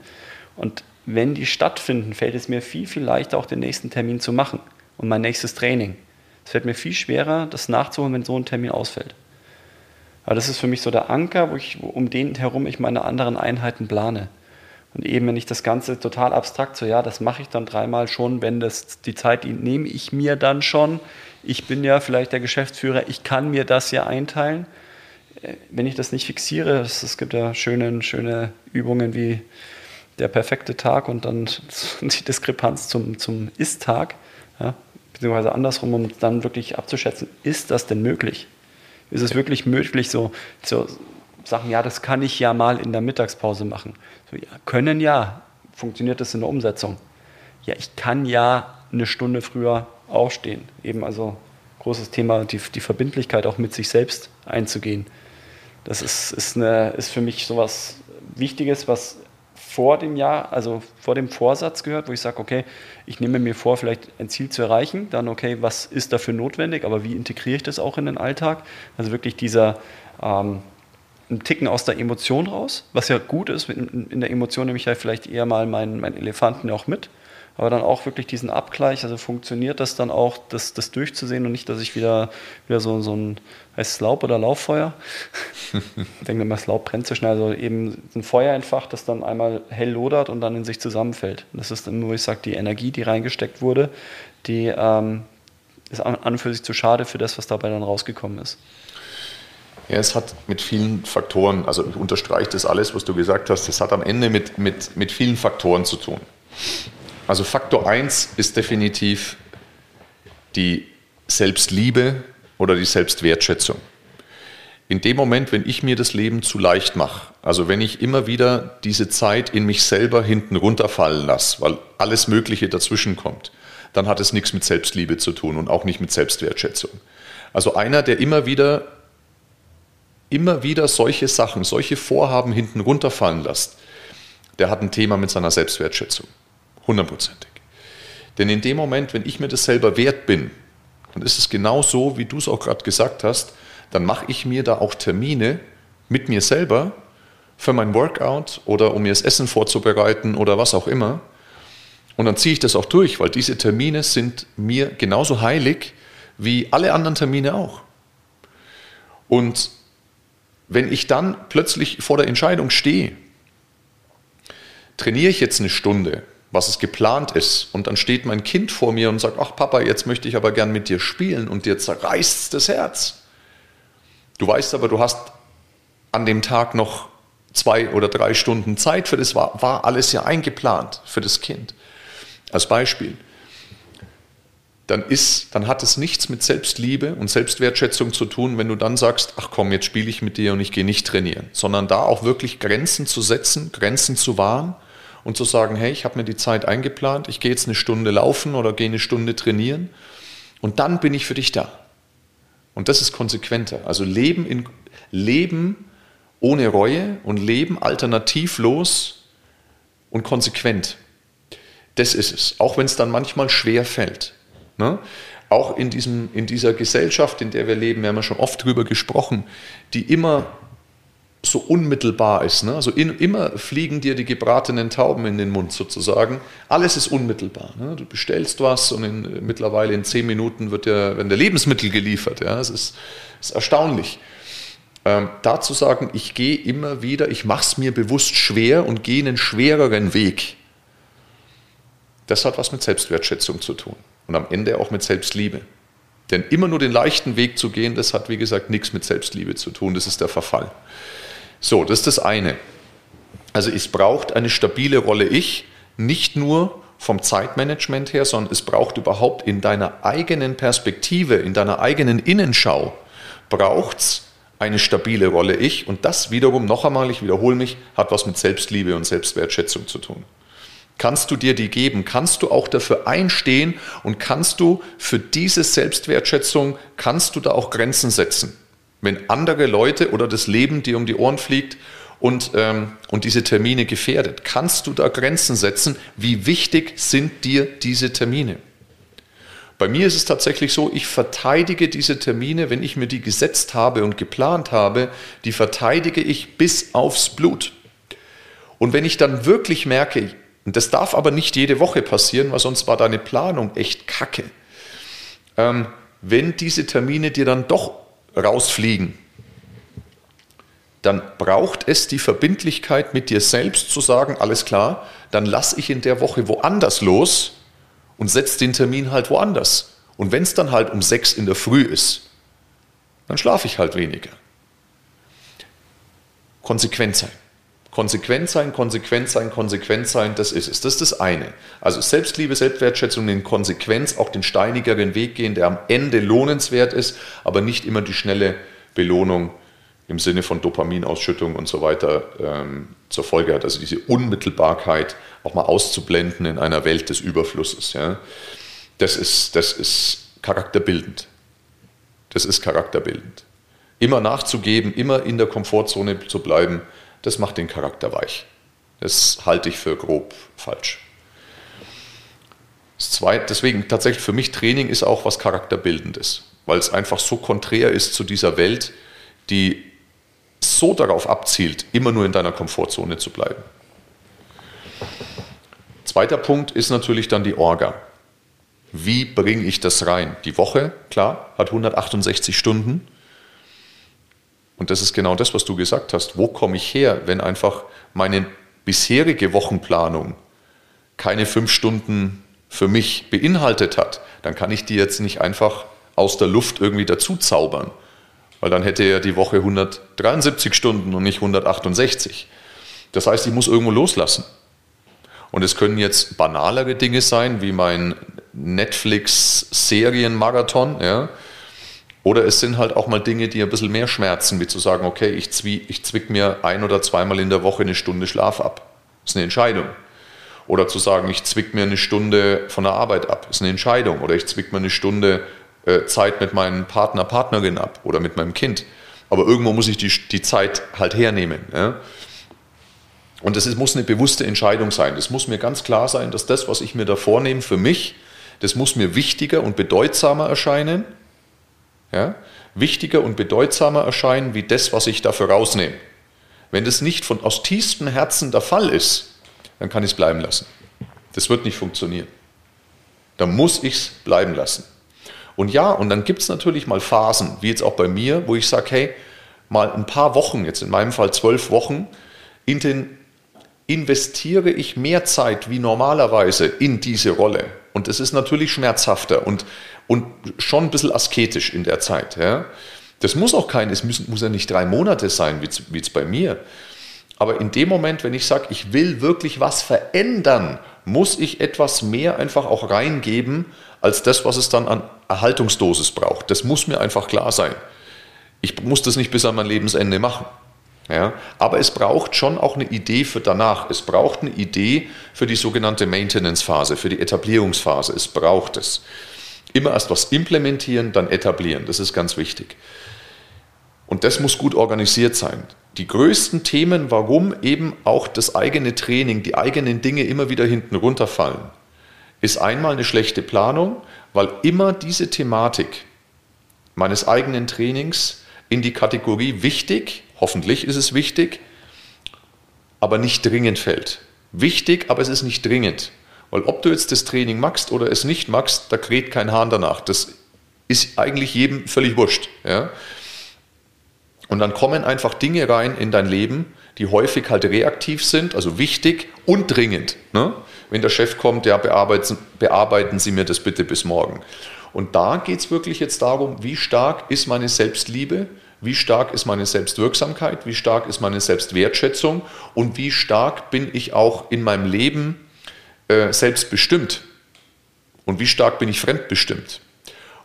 Und wenn die stattfinden, fällt es mir viel, viel leichter, auch den nächsten Termin zu machen und mein nächstes Training. Es fällt mir viel schwerer, das nachzuholen, wenn so ein Termin ausfällt. Aber das ist für mich so der Anker, wo ich, um den herum ich meine anderen Einheiten plane. Und eben, wenn ich das Ganze total abstrakt so, ja, das mache ich dann dreimal schon, wenn das die Zeit, die nehme ich mir dann schon. Ich bin ja vielleicht der Geschäftsführer, ich kann mir das ja einteilen. Äh, wenn ich das nicht fixiere, es, gibt ja schöne, schöne Übungen wie der perfekte Tag und dann die Diskrepanz zum, zum Ist-Tag, ja, beziehungsweise andersrum, um dann wirklich abzuschätzen, ist das denn möglich? ist es wirklich möglich, so, so Sachen, ja, das kann ich ja mal in der Mittagspause machen. So, ja, können ja. Funktioniert das in der Umsetzung? Ja, ich kann ja eine Stunde früher aufstehen. Eben also großes Thema, die, die Verbindlichkeit auch mit sich selbst einzugehen. Das ist, ist, eine, ist für mich so was Wichtiges, was vor dem Jahr, also vor dem Vorsatz gehört, wo ich sage, okay, ich nehme mir vor, vielleicht ein Ziel zu erreichen, dann okay, was ist dafür notwendig, aber wie integriere ich das auch in den Alltag? Also wirklich dieser ähm, ein Ticken aus der Emotion raus, was ja gut ist, in, in der Emotion nehme ich ja vielleicht eher mal meinen, meinen Elefanten auch mit, aber dann auch wirklich diesen Abgleich, also funktioniert das dann auch, das, das durchzusehen und nicht, dass ich wieder, wieder so, so ein, heißt es Laub oder Lauffeuer? ich denke immer, das Laub brennt so schnell, also eben ein Feuer entfacht, das dann einmal hell lodert und dann in sich zusammenfällt. Und das ist dann, wo ich sage, die Energie, die reingesteckt wurde, die ähm, ist an und für sich zu schade für das, was dabei dann rausgekommen ist. Ja, es hat mit vielen Faktoren, also ich unterstreiche das alles, was du gesagt hast, es hat am Ende mit, mit, mit vielen Faktoren zu tun. Also Faktor 1 ist definitiv die Selbstliebe oder die Selbstwertschätzung. In dem Moment, wenn ich mir das Leben zu leicht mache, also wenn ich immer wieder diese Zeit in mich selber hinten runterfallen lasse, weil alles Mögliche dazwischen kommt, dann hat es nichts mit Selbstliebe zu tun und auch nicht mit Selbstwertschätzung. Also einer, der immer wieder, immer wieder solche Sachen, solche Vorhaben hinten runterfallen lässt, der hat ein Thema mit seiner Selbstwertschätzung. Hundertprozentig. Denn in dem Moment, wenn ich mir das selber wert bin, dann ist es genau so, wie du es auch gerade gesagt hast, dann mache ich mir da auch Termine mit mir selber für mein Workout oder um mir das Essen vorzubereiten oder was auch immer. Und dann ziehe ich das auch durch, weil diese Termine sind mir genauso heilig wie alle anderen Termine auch. Und wenn ich dann plötzlich vor der Entscheidung stehe, trainiere ich jetzt eine Stunde was es geplant ist. Und dann steht mein Kind vor mir und sagt, ach Papa, jetzt möchte ich aber gern mit dir spielen und dir zerreißt das Herz. Du weißt aber, du hast an dem Tag noch zwei oder drei Stunden Zeit für das, war, war alles ja eingeplant für das Kind. Als Beispiel. Dann, ist, dann hat es nichts mit Selbstliebe und Selbstwertschätzung zu tun, wenn du dann sagst, ach komm, jetzt spiele ich mit dir und ich gehe nicht trainieren, sondern da auch wirklich Grenzen zu setzen, Grenzen zu wahren und zu sagen, hey, ich habe mir die Zeit eingeplant, ich gehe jetzt eine Stunde laufen oder gehe eine Stunde trainieren und dann bin ich für dich da. Und das ist konsequenter. Also Leben, in, Leben ohne Reue und Leben alternativlos und konsequent. Das ist es. Auch wenn es dann manchmal schwer fällt. Ne? Auch in, diesem, in dieser Gesellschaft, in der wir leben, wir haben ja schon oft drüber gesprochen, die immer so unmittelbar ist. Ne? Also in, immer fliegen dir die gebratenen Tauben in den Mund sozusagen. Alles ist unmittelbar. Ne? Du bestellst was und in, mittlerweile in zehn Minuten wird dir, werden der Lebensmittel geliefert. Ja? Das ist, ist erstaunlich. Ähm, dazu sagen, ich gehe immer wieder, ich mache es mir bewusst schwer und gehe einen schwereren Weg. Das hat was mit Selbstwertschätzung zu tun und am Ende auch mit Selbstliebe. Denn immer nur den leichten Weg zu gehen, das hat wie gesagt nichts mit Selbstliebe zu tun, das ist der Verfall. So, das ist das eine. Also es braucht eine stabile Rolle Ich, nicht nur vom Zeitmanagement her, sondern es braucht überhaupt in deiner eigenen Perspektive, in deiner eigenen Innenschau, braucht es eine stabile Rolle Ich. Und das wiederum, noch einmal, ich wiederhole mich, hat was mit Selbstliebe und Selbstwertschätzung zu tun. Kannst du dir die geben? Kannst du auch dafür einstehen und kannst du für diese Selbstwertschätzung, kannst du da auch Grenzen setzen? Wenn andere Leute oder das Leben dir um die Ohren fliegt und, ähm, und diese Termine gefährdet? Kannst du da Grenzen setzen? Wie wichtig sind dir diese Termine? Bei mir ist es tatsächlich so, ich verteidige diese Termine, wenn ich mir die gesetzt habe und geplant habe, die verteidige ich bis aufs Blut. Und wenn ich dann wirklich merke, und das darf aber nicht jede Woche passieren, weil sonst war deine Planung echt kacke, ähm, wenn diese Termine dir dann doch rausfliegen, dann braucht es die Verbindlichkeit mit dir selbst zu sagen, alles klar, dann lasse ich in der Woche woanders los und setze den Termin halt woanders. Und wenn es dann halt um sechs in der Früh ist, dann schlafe ich halt weniger. Konsequent sein. Konsequent sein, konsequent sein, konsequent sein, das ist es. Das ist das eine. Also Selbstliebe, Selbstwertschätzung in Konsequenz, auch den steinigeren Weg gehen, der am Ende lohnenswert ist, aber nicht immer die schnelle Belohnung im Sinne von Dopaminausschüttung und so weiter ähm, zur Folge hat. Also diese Unmittelbarkeit auch mal auszublenden in einer Welt des Überflusses. Ja. Das, ist, das ist charakterbildend. Das ist charakterbildend. Immer nachzugeben, immer in der Komfortzone zu bleiben, das macht den Charakter weich. Das halte ich für grob falsch. Das Zweite, deswegen tatsächlich für mich Training ist auch was Charakterbildendes, weil es einfach so konträr ist zu dieser Welt, die so darauf abzielt, immer nur in deiner Komfortzone zu bleiben. Zweiter Punkt ist natürlich dann die Orga. Wie bringe ich das rein? Die Woche, klar, hat 168 Stunden. Und das ist genau das, was du gesagt hast. Wo komme ich her, wenn einfach meine bisherige Wochenplanung keine fünf Stunden für mich beinhaltet hat? Dann kann ich die jetzt nicht einfach aus der Luft irgendwie dazu zaubern, weil dann hätte ja die Woche 173 Stunden und nicht 168. Das heißt, ich muss irgendwo loslassen. Und es können jetzt banalere Dinge sein, wie mein Netflix-Serienmarathon, ja, oder es sind halt auch mal Dinge, die ein bisschen mehr schmerzen, wie zu sagen, okay, ich, zwie, ich zwick mir ein oder zweimal in der Woche eine Stunde Schlaf ab. Das ist eine Entscheidung. Oder zu sagen, ich zwick mir eine Stunde von der Arbeit ab. Das ist eine Entscheidung. Oder ich zwick mir eine Stunde äh, Zeit mit meinem Partner, Partnerin ab oder mit meinem Kind. Aber irgendwo muss ich die, die Zeit halt hernehmen. Ja? Und das ist, muss eine bewusste Entscheidung sein. Das muss mir ganz klar sein, dass das, was ich mir da vornehme für mich, das muss mir wichtiger und bedeutsamer erscheinen ja, wichtiger und bedeutsamer erscheinen wie das, was ich dafür rausnehme. Wenn das nicht von aus tiefstem Herzen der Fall ist, dann kann ich es bleiben lassen. Das wird nicht funktionieren. Dann muss ich es bleiben lassen. Und ja, und dann gibt es natürlich mal Phasen, wie jetzt auch bei mir, wo ich sage, hey, mal ein paar Wochen, jetzt in meinem Fall zwölf Wochen, in den investiere ich mehr Zeit wie normalerweise in diese Rolle. Und es ist natürlich schmerzhafter und, und schon ein bisschen asketisch in der Zeit. Ja. Das muss auch kein, es müssen, muss ja nicht drei Monate sein, wie es bei mir. Aber in dem Moment, wenn ich sage, ich will wirklich was verändern, muss ich etwas mehr einfach auch reingeben, als das, was es dann an Erhaltungsdosis braucht. Das muss mir einfach klar sein. Ich muss das nicht bis an mein Lebensende machen. Ja, aber es braucht schon auch eine Idee für danach. Es braucht eine Idee für die sogenannte Maintenance-Phase, für die Etablierungsphase. Es braucht es. Immer erst was implementieren, dann etablieren. Das ist ganz wichtig. Und das muss gut organisiert sein. Die größten Themen, warum eben auch das eigene Training, die eigenen Dinge immer wieder hinten runterfallen, ist einmal eine schlechte Planung, weil immer diese Thematik meines eigenen Trainings in die Kategorie wichtig, hoffentlich ist es wichtig, aber nicht dringend fällt. Wichtig, aber es ist nicht dringend. Weil ob du jetzt das Training magst oder es nicht magst, da kräht kein Hahn danach. Das ist eigentlich jedem völlig wurscht. Ja? Und dann kommen einfach Dinge rein in dein Leben, die häufig halt reaktiv sind, also wichtig und dringend. Ne? Wenn der Chef kommt, ja, bearbeiten, bearbeiten Sie mir das bitte bis morgen. Und da geht es wirklich jetzt darum, wie stark ist meine Selbstliebe, wie stark ist meine Selbstwirksamkeit, wie stark ist meine Selbstwertschätzung und wie stark bin ich auch in meinem Leben äh, selbstbestimmt und wie stark bin ich fremdbestimmt.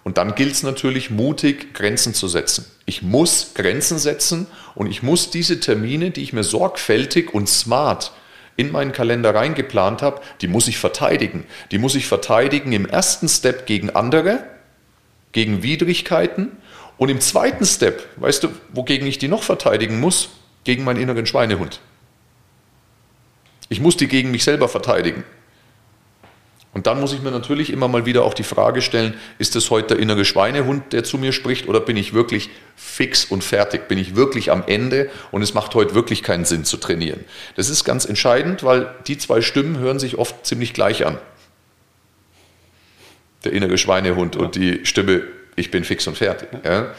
Und dann gilt es natürlich, mutig Grenzen zu setzen. Ich muss Grenzen setzen und ich muss diese Termine, die ich mir sorgfältig und smart in meinen Kalender reingeplant habe, die muss ich verteidigen. Die muss ich verteidigen im ersten Step gegen andere, gegen Widrigkeiten und im zweiten Step, weißt du, wogegen ich die noch verteidigen muss? Gegen meinen inneren Schweinehund. Ich muss die gegen mich selber verteidigen. Und dann muss ich mir natürlich immer mal wieder auch die Frage stellen, ist das heute der innere Schweinehund, der zu mir spricht, oder bin ich wirklich fix und fertig? Bin ich wirklich am Ende und es macht heute wirklich keinen Sinn zu trainieren? Das ist ganz entscheidend, weil die zwei Stimmen hören sich oft ziemlich gleich an. Der innere Schweinehund ja. und die Stimme, ich bin fix und fertig. Ja.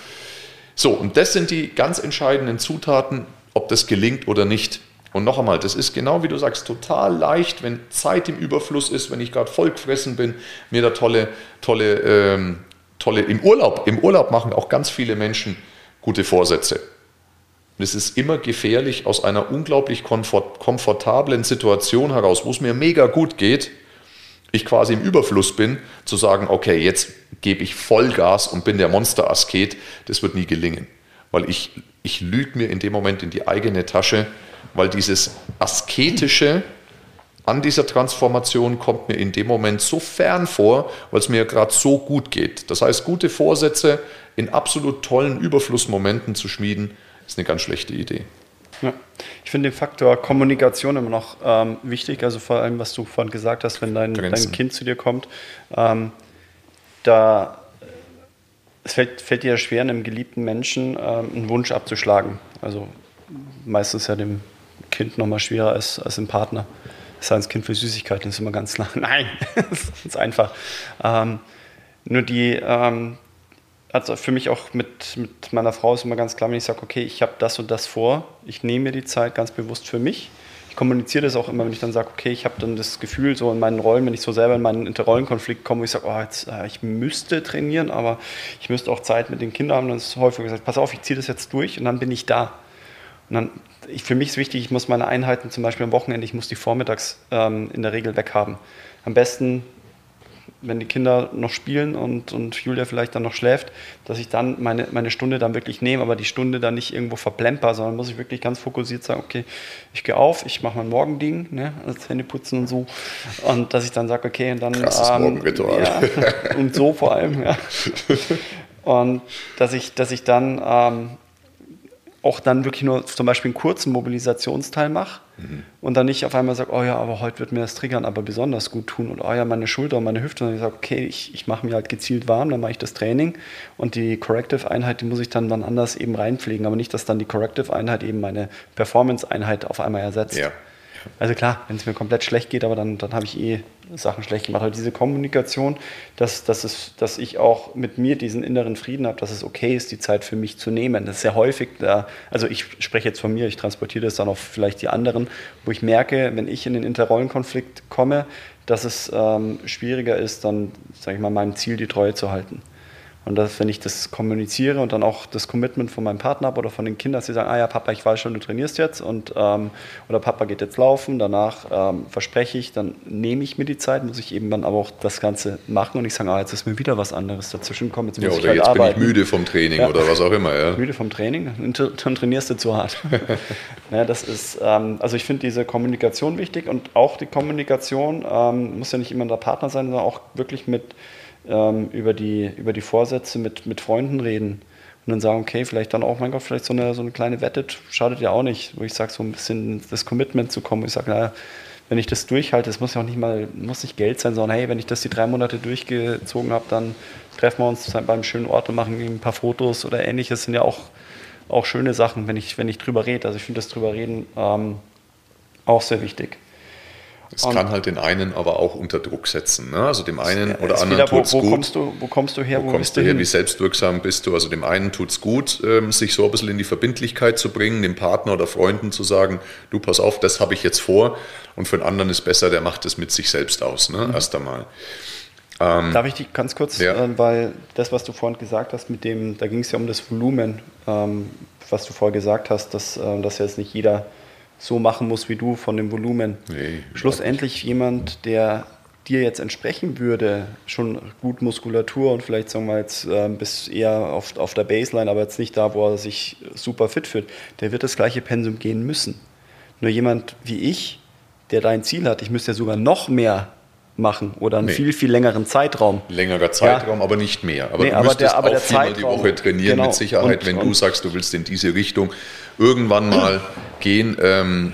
So, und das sind die ganz entscheidenden Zutaten, ob das gelingt oder nicht. Und noch einmal, das ist genau wie du sagst, total leicht, wenn Zeit im Überfluss ist, wenn ich gerade vollgefressen bin, mir da tolle, tolle, ähm, tolle, im Urlaub, im Urlaub machen auch ganz viele Menschen gute Vorsätze. Und es ist immer gefährlich, aus einer unglaublich komfort, komfortablen Situation heraus, wo es mir mega gut geht, ich quasi im Überfluss bin, zu sagen, okay, jetzt gebe ich Vollgas und bin der Monster-Asket, das wird nie gelingen. Weil ich, ich lüge mir in dem Moment in die eigene Tasche, weil dieses Asketische an dieser Transformation kommt mir in dem Moment so fern vor, weil es mir gerade so gut geht. Das heißt, gute Vorsätze in absolut tollen Überflussmomenten zu schmieden, ist eine ganz schlechte Idee. Ja. Ich finde den Faktor Kommunikation immer noch ähm, wichtig, also vor allem, was du vorhin gesagt hast, wenn dein, dein Kind zu dir kommt, ähm, da es fällt, fällt dir schwer, einem geliebten Menschen ähm, einen Wunsch abzuschlagen. Also meistens ja dem Kind noch mal schwerer als, als ein Partner. Sei das Kind für Süßigkeiten ist immer ganz nah. Nein, das ist einfach. Ähm, nur die, ähm, also für mich auch mit, mit meiner Frau ist immer ganz klar, wenn ich sage, okay, ich habe das und das vor, ich nehme mir die Zeit ganz bewusst für mich. Ich kommuniziere das auch immer, wenn ich dann sage, okay, ich habe dann das Gefühl, so in meinen Rollen, wenn ich so selber in meinen Interrollenkonflikt komme, ich sage, oh, jetzt, äh, ich müsste trainieren, aber ich müsste auch Zeit mit den Kindern haben, dann ist häufig gesagt, pass auf, ich ziehe das jetzt durch und dann bin ich da. Und dann, ich, für mich ist wichtig, ich muss meine Einheiten zum Beispiel am Wochenende, ich muss die vormittags ähm, in der Regel weghaben. Am besten, wenn die Kinder noch spielen und, und Julia vielleicht dann noch schläft, dass ich dann meine, meine Stunde dann wirklich nehme, aber die Stunde dann nicht irgendwo verplemper, sondern muss ich wirklich ganz fokussiert sagen, okay, ich gehe auf, ich mache mein Morgending, ne, das Händeputzen und so. Und dass ich dann sage, okay, und dann. Krasses ähm, Morgenritual. Ja, und so vor allem, ja. Und dass ich, dass ich dann ähm, auch dann wirklich nur zum Beispiel einen kurzen Mobilisationsteil mache mhm. und dann nicht auf einmal sage, oh ja, aber heute wird mir das Triggern aber besonders gut tun und oh ja, meine Schulter und meine Hüfte und ich sage, okay, ich, ich mache mir halt gezielt warm, dann mache ich das Training und die Corrective-Einheit, die muss ich dann dann anders eben reinpflegen, aber nicht, dass dann die Corrective-Einheit eben meine Performance-Einheit auf einmal ersetzt. Ja. Also klar, wenn es mir komplett schlecht geht, aber dann, dann habe ich eh Sachen schlecht gemacht. Aber diese Kommunikation, dass, dass, es, dass ich auch mit mir diesen inneren Frieden habe, dass es okay ist, die Zeit für mich zu nehmen. Das ist sehr häufig da, also ich spreche jetzt von mir, ich transportiere das dann auf vielleicht die anderen, wo ich merke, wenn ich in den Interrollenkonflikt komme, dass es ähm, schwieriger ist, dann, sage ich mal, meinem Ziel die Treue zu halten. Und dass, wenn ich das kommuniziere und dann auch das Commitment von meinem Partner habe oder von den Kindern, dass sie sagen, ah ja, Papa, ich weiß schon, du trainierst jetzt und ähm, oder Papa geht jetzt laufen, danach ähm, verspreche ich, dann nehme ich mir die Zeit, muss ich eben dann aber auch das Ganze machen und ich sage, ah, jetzt ist mir wieder was anderes dazwischen gekommen, jetzt muss ja, oder ich halt jetzt arbeiten. bin ich müde vom Training ja. oder was auch immer. Ja. Müde vom Training, dann trainierst du zu hart. ja, das ist, ähm, also ich finde diese Kommunikation wichtig und auch die Kommunikation ähm, muss ja nicht immer der Partner sein, sondern auch wirklich mit ähm, über, die, über die Vorsätze mit, mit Freunden reden und dann sagen, okay, vielleicht dann auch, mein Gott, vielleicht so eine, so eine kleine Wette schadet ja auch nicht, wo ich sage, so ein bisschen das Commitment zu kommen, ich sage, naja, wenn ich das durchhalte, es muss ja auch nicht mal, muss nicht Geld sein, sondern hey, wenn ich das die drei Monate durchgezogen habe, dann treffen wir uns beim schönen Ort und machen ein paar Fotos oder ähnliches. Das sind ja auch, auch schöne Sachen, wenn ich, wenn ich drüber rede. Also ich finde das drüber reden ähm, auch sehr wichtig. Es kann halt den einen aber auch unter Druck setzen. Ne? Also dem einen oder anderen wieder, wo, tut es wo gut. Kommst du, wo kommst du her? Wo kommst du her? Wie selbstwirksam bist du? Also dem einen tut es gut, ähm, sich so ein bisschen in die Verbindlichkeit zu bringen, dem Partner oder Freunden zu sagen, du pass auf, das habe ich jetzt vor. Und für den anderen ist besser, der macht es mit sich selbst aus, ne? erst einmal. Darf ich dich ganz kurz, Ja. äh, weil das, was du vorhin gesagt hast, mit dem, da ging es ja um das Volumen, ähm, was du vorher gesagt hast, dass, äh, dass jetzt nicht jeder so machen muss wie du von dem Volumen. Nee, Schlussendlich jemand, der dir jetzt entsprechen würde, schon gut Muskulatur und vielleicht sagen wir jetzt äh, bis eher auf, auf der Baseline, aber jetzt nicht da, wo er sich super fit fühlt, der wird das gleiche Pensum gehen müssen. Nur jemand wie ich, der dein Ziel hat, ich müsste ja sogar noch mehr machen oder einen Nee. viel, viel längeren Zeitraum. Längerer Zeitraum, aber nicht mehr. Aber Nee, du aber müsstest der- aber auch der viermal die Zeitraum, Woche trainieren genau. mit Sicherheit, Und- wenn du und- sagst, du willst in diese Richtung irgendwann mal gehen, ähm,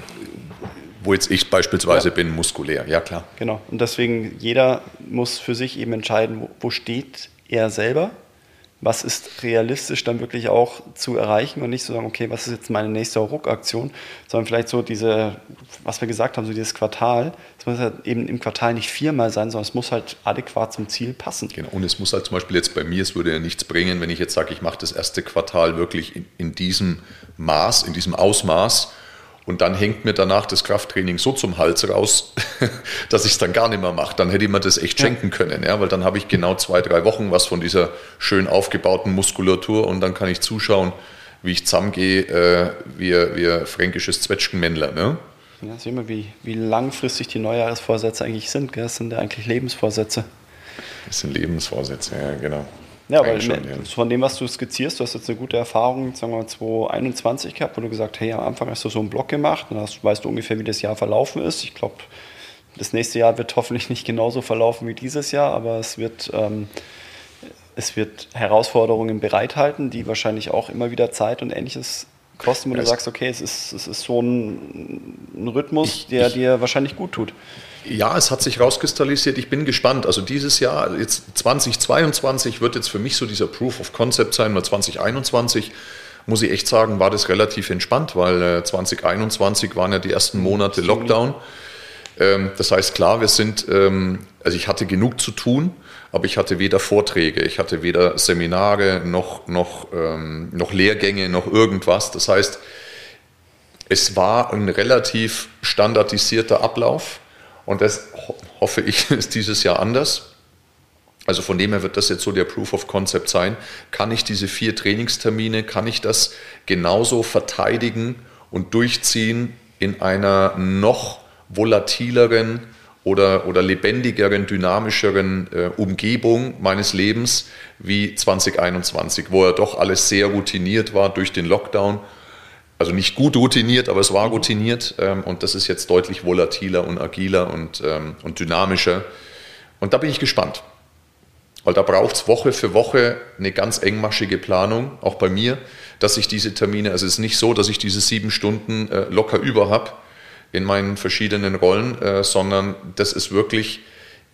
wo jetzt ich beispielsweise Ja. bin, muskulär. Ja, klar. Genau. Und deswegen, jeder muss für sich eben entscheiden, wo, wo steht er selber, was ist realistisch dann wirklich auch zu erreichen und nicht so sagen, okay, was ist jetzt meine nächste Ruckaktion, sondern vielleicht so diese, was wir gesagt haben, so dieses Quartal, es muss halt eben im Quartal nicht viermal sein, sondern es muss halt adäquat zum Ziel passen. Genau. Und es muss halt zum Beispiel jetzt bei mir, es würde ja nichts bringen, wenn ich jetzt sage, ich mache das erste Quartal wirklich in, in diesem Maß, in diesem Ausmaß und dann hängt mir danach das Krafttraining so zum Hals raus, dass ich es dann gar nicht mehr mache. Dann hätte ich mir das echt schenken können, ja, weil dann habe ich genau zwei, drei Wochen was von dieser schön aufgebauten Muskulatur und dann kann ich zuschauen, wie ich zusammengehe, äh, wie, wie ein fränkisches Zwetschgenmännler. Ne? Ja, sehen wir, wie, wie langfristig die Neujahresvorsätze eigentlich sind. Gell? Das sind ja eigentlich Lebensvorsätze. Das sind Lebensvorsätze, ja, genau. Ja, aber Eigentlich schon, ja. von dem, was du skizzierst, du hast jetzt eine gute Erfahrung, sagen wir mal 2021 gehabt, wo du gesagt hast, hey, am Anfang hast du so einen Block gemacht, dann hast, weißt du ungefähr, wie das Jahr verlaufen ist. Ich glaube, das nächste Jahr wird hoffentlich nicht genauso verlaufen wie dieses Jahr, aber es wird, ähm, es wird Herausforderungen bereithalten, die wahrscheinlich auch immer wieder Zeit und ähnliches kosten, wo Ja, du sagst, okay, es ist, es ist so ein, ein Rhythmus, Ich- der ich- dir wahrscheinlich gut tut. Ja, es hat sich rauskristallisiert. Ich bin gespannt. Also dieses Jahr, jetzt 2022, wird jetzt für mich so dieser Proof of Concept sein. Oder 2021, muss ich echt sagen, war das relativ entspannt, weil äh, 2021 waren ja die ersten Monate Lockdown. Ähm, das heißt, klar, wir sind, ähm, also ich hatte genug zu tun, aber ich hatte weder Vorträge, ich hatte weder Seminare noch, noch, ähm, noch Lehrgänge, noch irgendwas. Das heißt, es war ein relativ standardisierter Ablauf und das ho hoffe ich ist dieses Jahr anders. Also von dem her wird das jetzt so der Proof of Concept sein. Kann ich diese vier Trainingstermine, kann ich das genauso verteidigen und durchziehen in einer noch volatileren oder, oder lebendigeren, dynamischeren äh, Umgebung meines Lebens wie 2021, wo ja doch alles sehr routiniert war durch den Lockdown also nicht gut routiniert, aber es war routiniert ähm, und das ist jetzt deutlich volatiler und agiler und, ähm, und dynamischer. Und da bin ich gespannt, weil da braucht es Woche für Woche eine ganz engmaschige Planung, auch bei mir, dass ich diese Termine, also es ist nicht so, dass ich diese sieben Stunden äh, locker über habe in meinen verschiedenen Rollen, äh, sondern das ist wirklich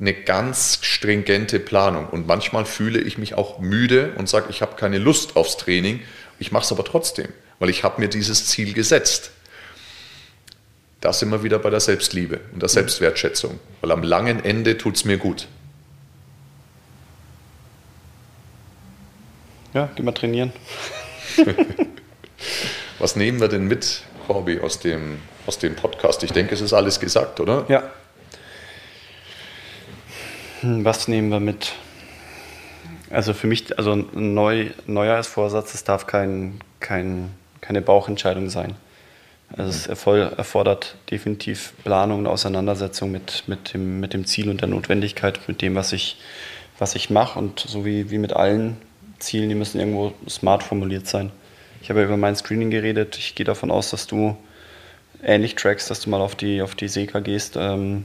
eine ganz stringente Planung. Und manchmal fühle ich mich auch müde und sage, ich habe keine Lust aufs Training. Ich mache es aber trotzdem, weil ich habe mir dieses Ziel gesetzt. Da sind wir wieder bei der Selbstliebe und der Selbstwertschätzung, weil am langen Ende tut es mir gut. Ja, geh mal trainieren. Was nehmen wir denn mit, Corby, aus dem, aus dem Podcast? Ich denke, es ist alles gesagt, oder? Ja. Hm, Was nehmen wir mit? Also für mich, also ein Neu Neujahrsvorsatz, es darf kein, kein, keine Bauchentscheidung sein. Also es erfol- erfordert definitiv Planung und Auseinandersetzung mit, mit, dem, mit dem Ziel und der Notwendigkeit, mit dem, was ich, was ich mache. Und so wie, wie mit allen Zielen, die müssen irgendwo smart formuliert sein. Ich habe ja über mein Screening geredet. Ich gehe davon aus, dass du ähnlich trackst, dass du mal auf die, auf die Seka gehst, ähm,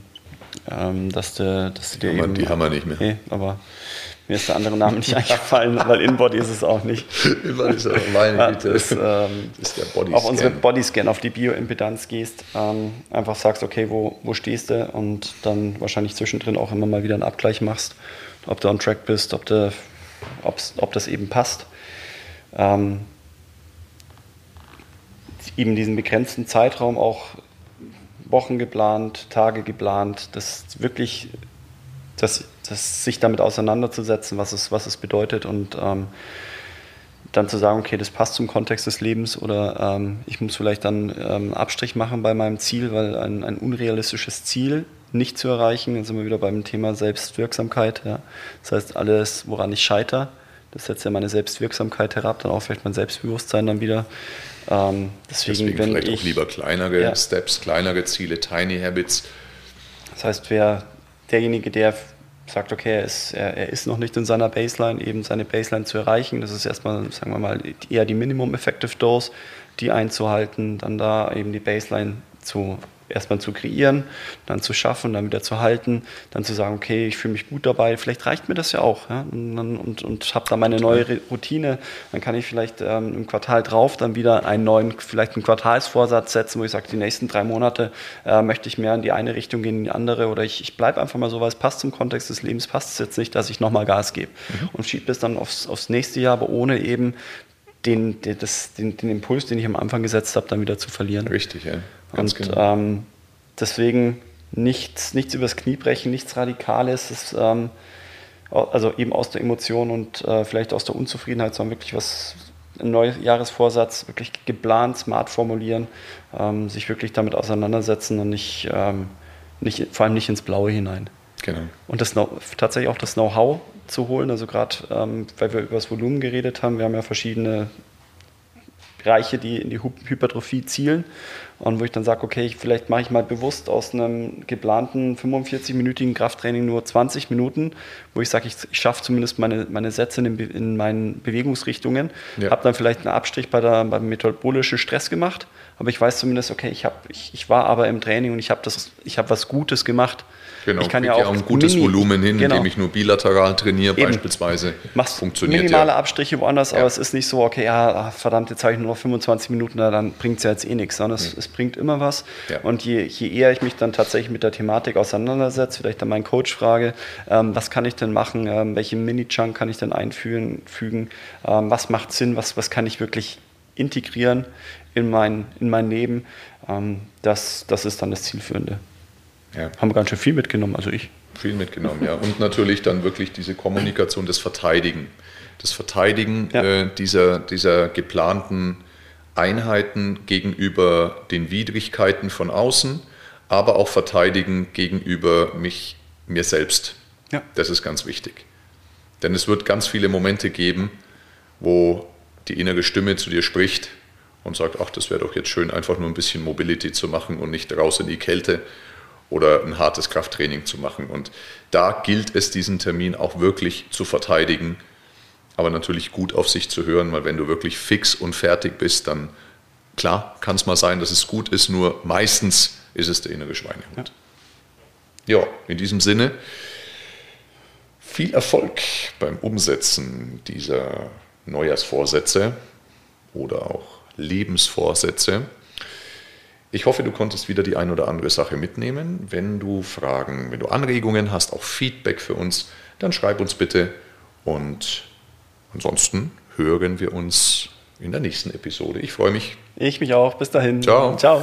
ähm, dass, du, dass du dir die haben wir nicht mehr. Nee, aber Mir ist der andere Name nicht eingefallen, weil InBody ist es auch nicht. InBody ist auch meine Güte. Ist, ähm, ist der Bodyscan. Auf unsere Bodyscan, auf die Bioimpedanz gehst, ähm, einfach sagst, okay, wo, wo stehst du und dann wahrscheinlich zwischendrin auch immer mal wieder einen Abgleich machst, ob du on track bist, ob, du, ob das eben passt. Ähm, eben diesen begrenzten Zeitraum auch Wochen geplant, Tage geplant, das wirklich das, das sich damit auseinanderzusetzen, was es, was es bedeutet und ähm, dann zu sagen, okay, das passt zum Kontext des Lebens oder ähm, ich muss vielleicht dann ähm, Abstrich machen bei meinem Ziel, weil ein, ein unrealistisches Ziel nicht zu erreichen, dann sind wir wieder beim Thema Selbstwirksamkeit. Ja. Das heißt, alles, woran ich scheitere, das setzt ja meine Selbstwirksamkeit herab, dann auch vielleicht mein Selbstbewusstsein dann wieder. Ähm, deswegen, deswegen vielleicht ich, auch lieber kleinere ja. Steps, kleinere Ziele, Tiny Habits. Das heißt, wer derjenige, der sagt, okay, er ist, er, er, ist noch nicht in seiner Baseline, eben seine Baseline zu erreichen. Das ist erstmal, sagen wir mal, eher die Minimum Effective Dose, die einzuhalten, dann da eben die Baseline zu erstmal zu kreieren, dann zu schaffen, dann wieder zu halten, dann zu sagen, okay, ich fühle mich gut dabei, vielleicht reicht mir das ja auch ja? und, und, und habe da meine neue Routine, dann kann ich vielleicht ähm, im Quartal drauf dann wieder einen neuen, vielleicht einen Quartalsvorsatz setzen, wo ich sage, die nächsten drei Monate äh, möchte ich mehr in die eine Richtung gehen, in die andere oder ich, ich bleibe einfach mal so, weil es passt zum Kontext des Lebens, passt es jetzt nicht, dass ich nochmal Gas gebe mhm. und schiebe es dann aufs, aufs nächste Jahr, aber ohne eben den, den, das, den, den Impuls, den ich am Anfang gesetzt habe, dann wieder zu verlieren. Richtig, ja. Ganz und genau. ähm, deswegen nichts, nichts übers Knie brechen, nichts Radikales. Das, ähm, also eben aus der Emotion und äh, vielleicht aus der Unzufriedenheit, sondern wirklich was, ein Neujahresvorsatz, wirklich geplant, smart formulieren, ähm, sich wirklich damit auseinandersetzen und nicht, ähm, nicht, vor allem nicht ins Blaue hinein. Genau. Und das tatsächlich auch das Know-how zu holen, also gerade ähm, weil wir über das Volumen geredet haben, wir haben ja verschiedene Bereiche, die in die Hypertrophie zielen. Und wo ich dann sage, okay, vielleicht mache ich mal bewusst aus einem geplanten 45-minütigen Krafttraining nur 20 Minuten, wo ich sage, ich, ich schaffe zumindest meine, meine Sätze in, in meinen Bewegungsrichtungen, ja. habe dann vielleicht einen Abstrich bei der, beim metabolischen Stress gemacht, aber ich weiß zumindest, okay, ich, hab, ich, ich war aber im Training und ich habe hab was Gutes gemacht Genau, ich kann ja auch, ein gutes Mini Volumen hin, genau. indem ich nur bilateral trainiere, Eben. beispielsweise. Machst funktioniert minimale ja. Abstriche woanders, ja. aber es ist nicht so, okay, ja, ah, verdammt, jetzt habe ich nur noch 25 Minuten, dann bringt es ja jetzt eh nichts, sondern es, mhm. es bringt immer was. Ja. Und je, je, eher ich mich dann tatsächlich mit der Thematik auseinandersetze, vielleicht dann meinen Coach frage, ähm, was kann ich denn machen, ähm, welche Mini-Chunk kann ich denn einfügen, fügen, ähm, was macht Sinn, was, was kann ich wirklich integrieren in mein, in mein Leben, ähm, das, das ist dann das Zielführende. Ja. Haben wir ganz schön viel mitgenommen, also ich. Viel mitgenommen, ja. Und natürlich dann wirklich diese Kommunikation, das Verteidigen. Das Verteidigen ja. äh, dieser, dieser geplanten Einheiten gegenüber den Widrigkeiten von außen, aber auch verteidigen gegenüber mich, mir selbst. Ja. Das ist ganz wichtig. Denn es wird ganz viele Momente geben, wo die innere Stimme zu dir spricht und sagt, ach, das wäre doch jetzt schön, einfach nur ein bisschen Mobility zu machen und nicht raus in die Kälte oder ein hartes Krafttraining zu machen. Und da gilt es, diesen Termin auch wirklich zu verteidigen, aber natürlich gut auf sich zu hören, weil wenn du wirklich fix und fertig bist, dann klar kann es mal sein, dass es gut ist, nur meistens ist es der innere Schweinehund. Ja, ja in diesem Sinne viel Erfolg beim Umsetzen dieser Neujahrsvorsätze oder auch Lebensvorsätze. Ich hoffe, du konntest wieder die ein oder andere Sache mitnehmen. Wenn du Fragen, wenn du Anregungen hast, auch Feedback für uns, dann schreib uns bitte. Und ansonsten hören wir uns in der nächsten Episode. Ich freue mich. Ich mich auch. Bis dahin. Ciao. Ciao.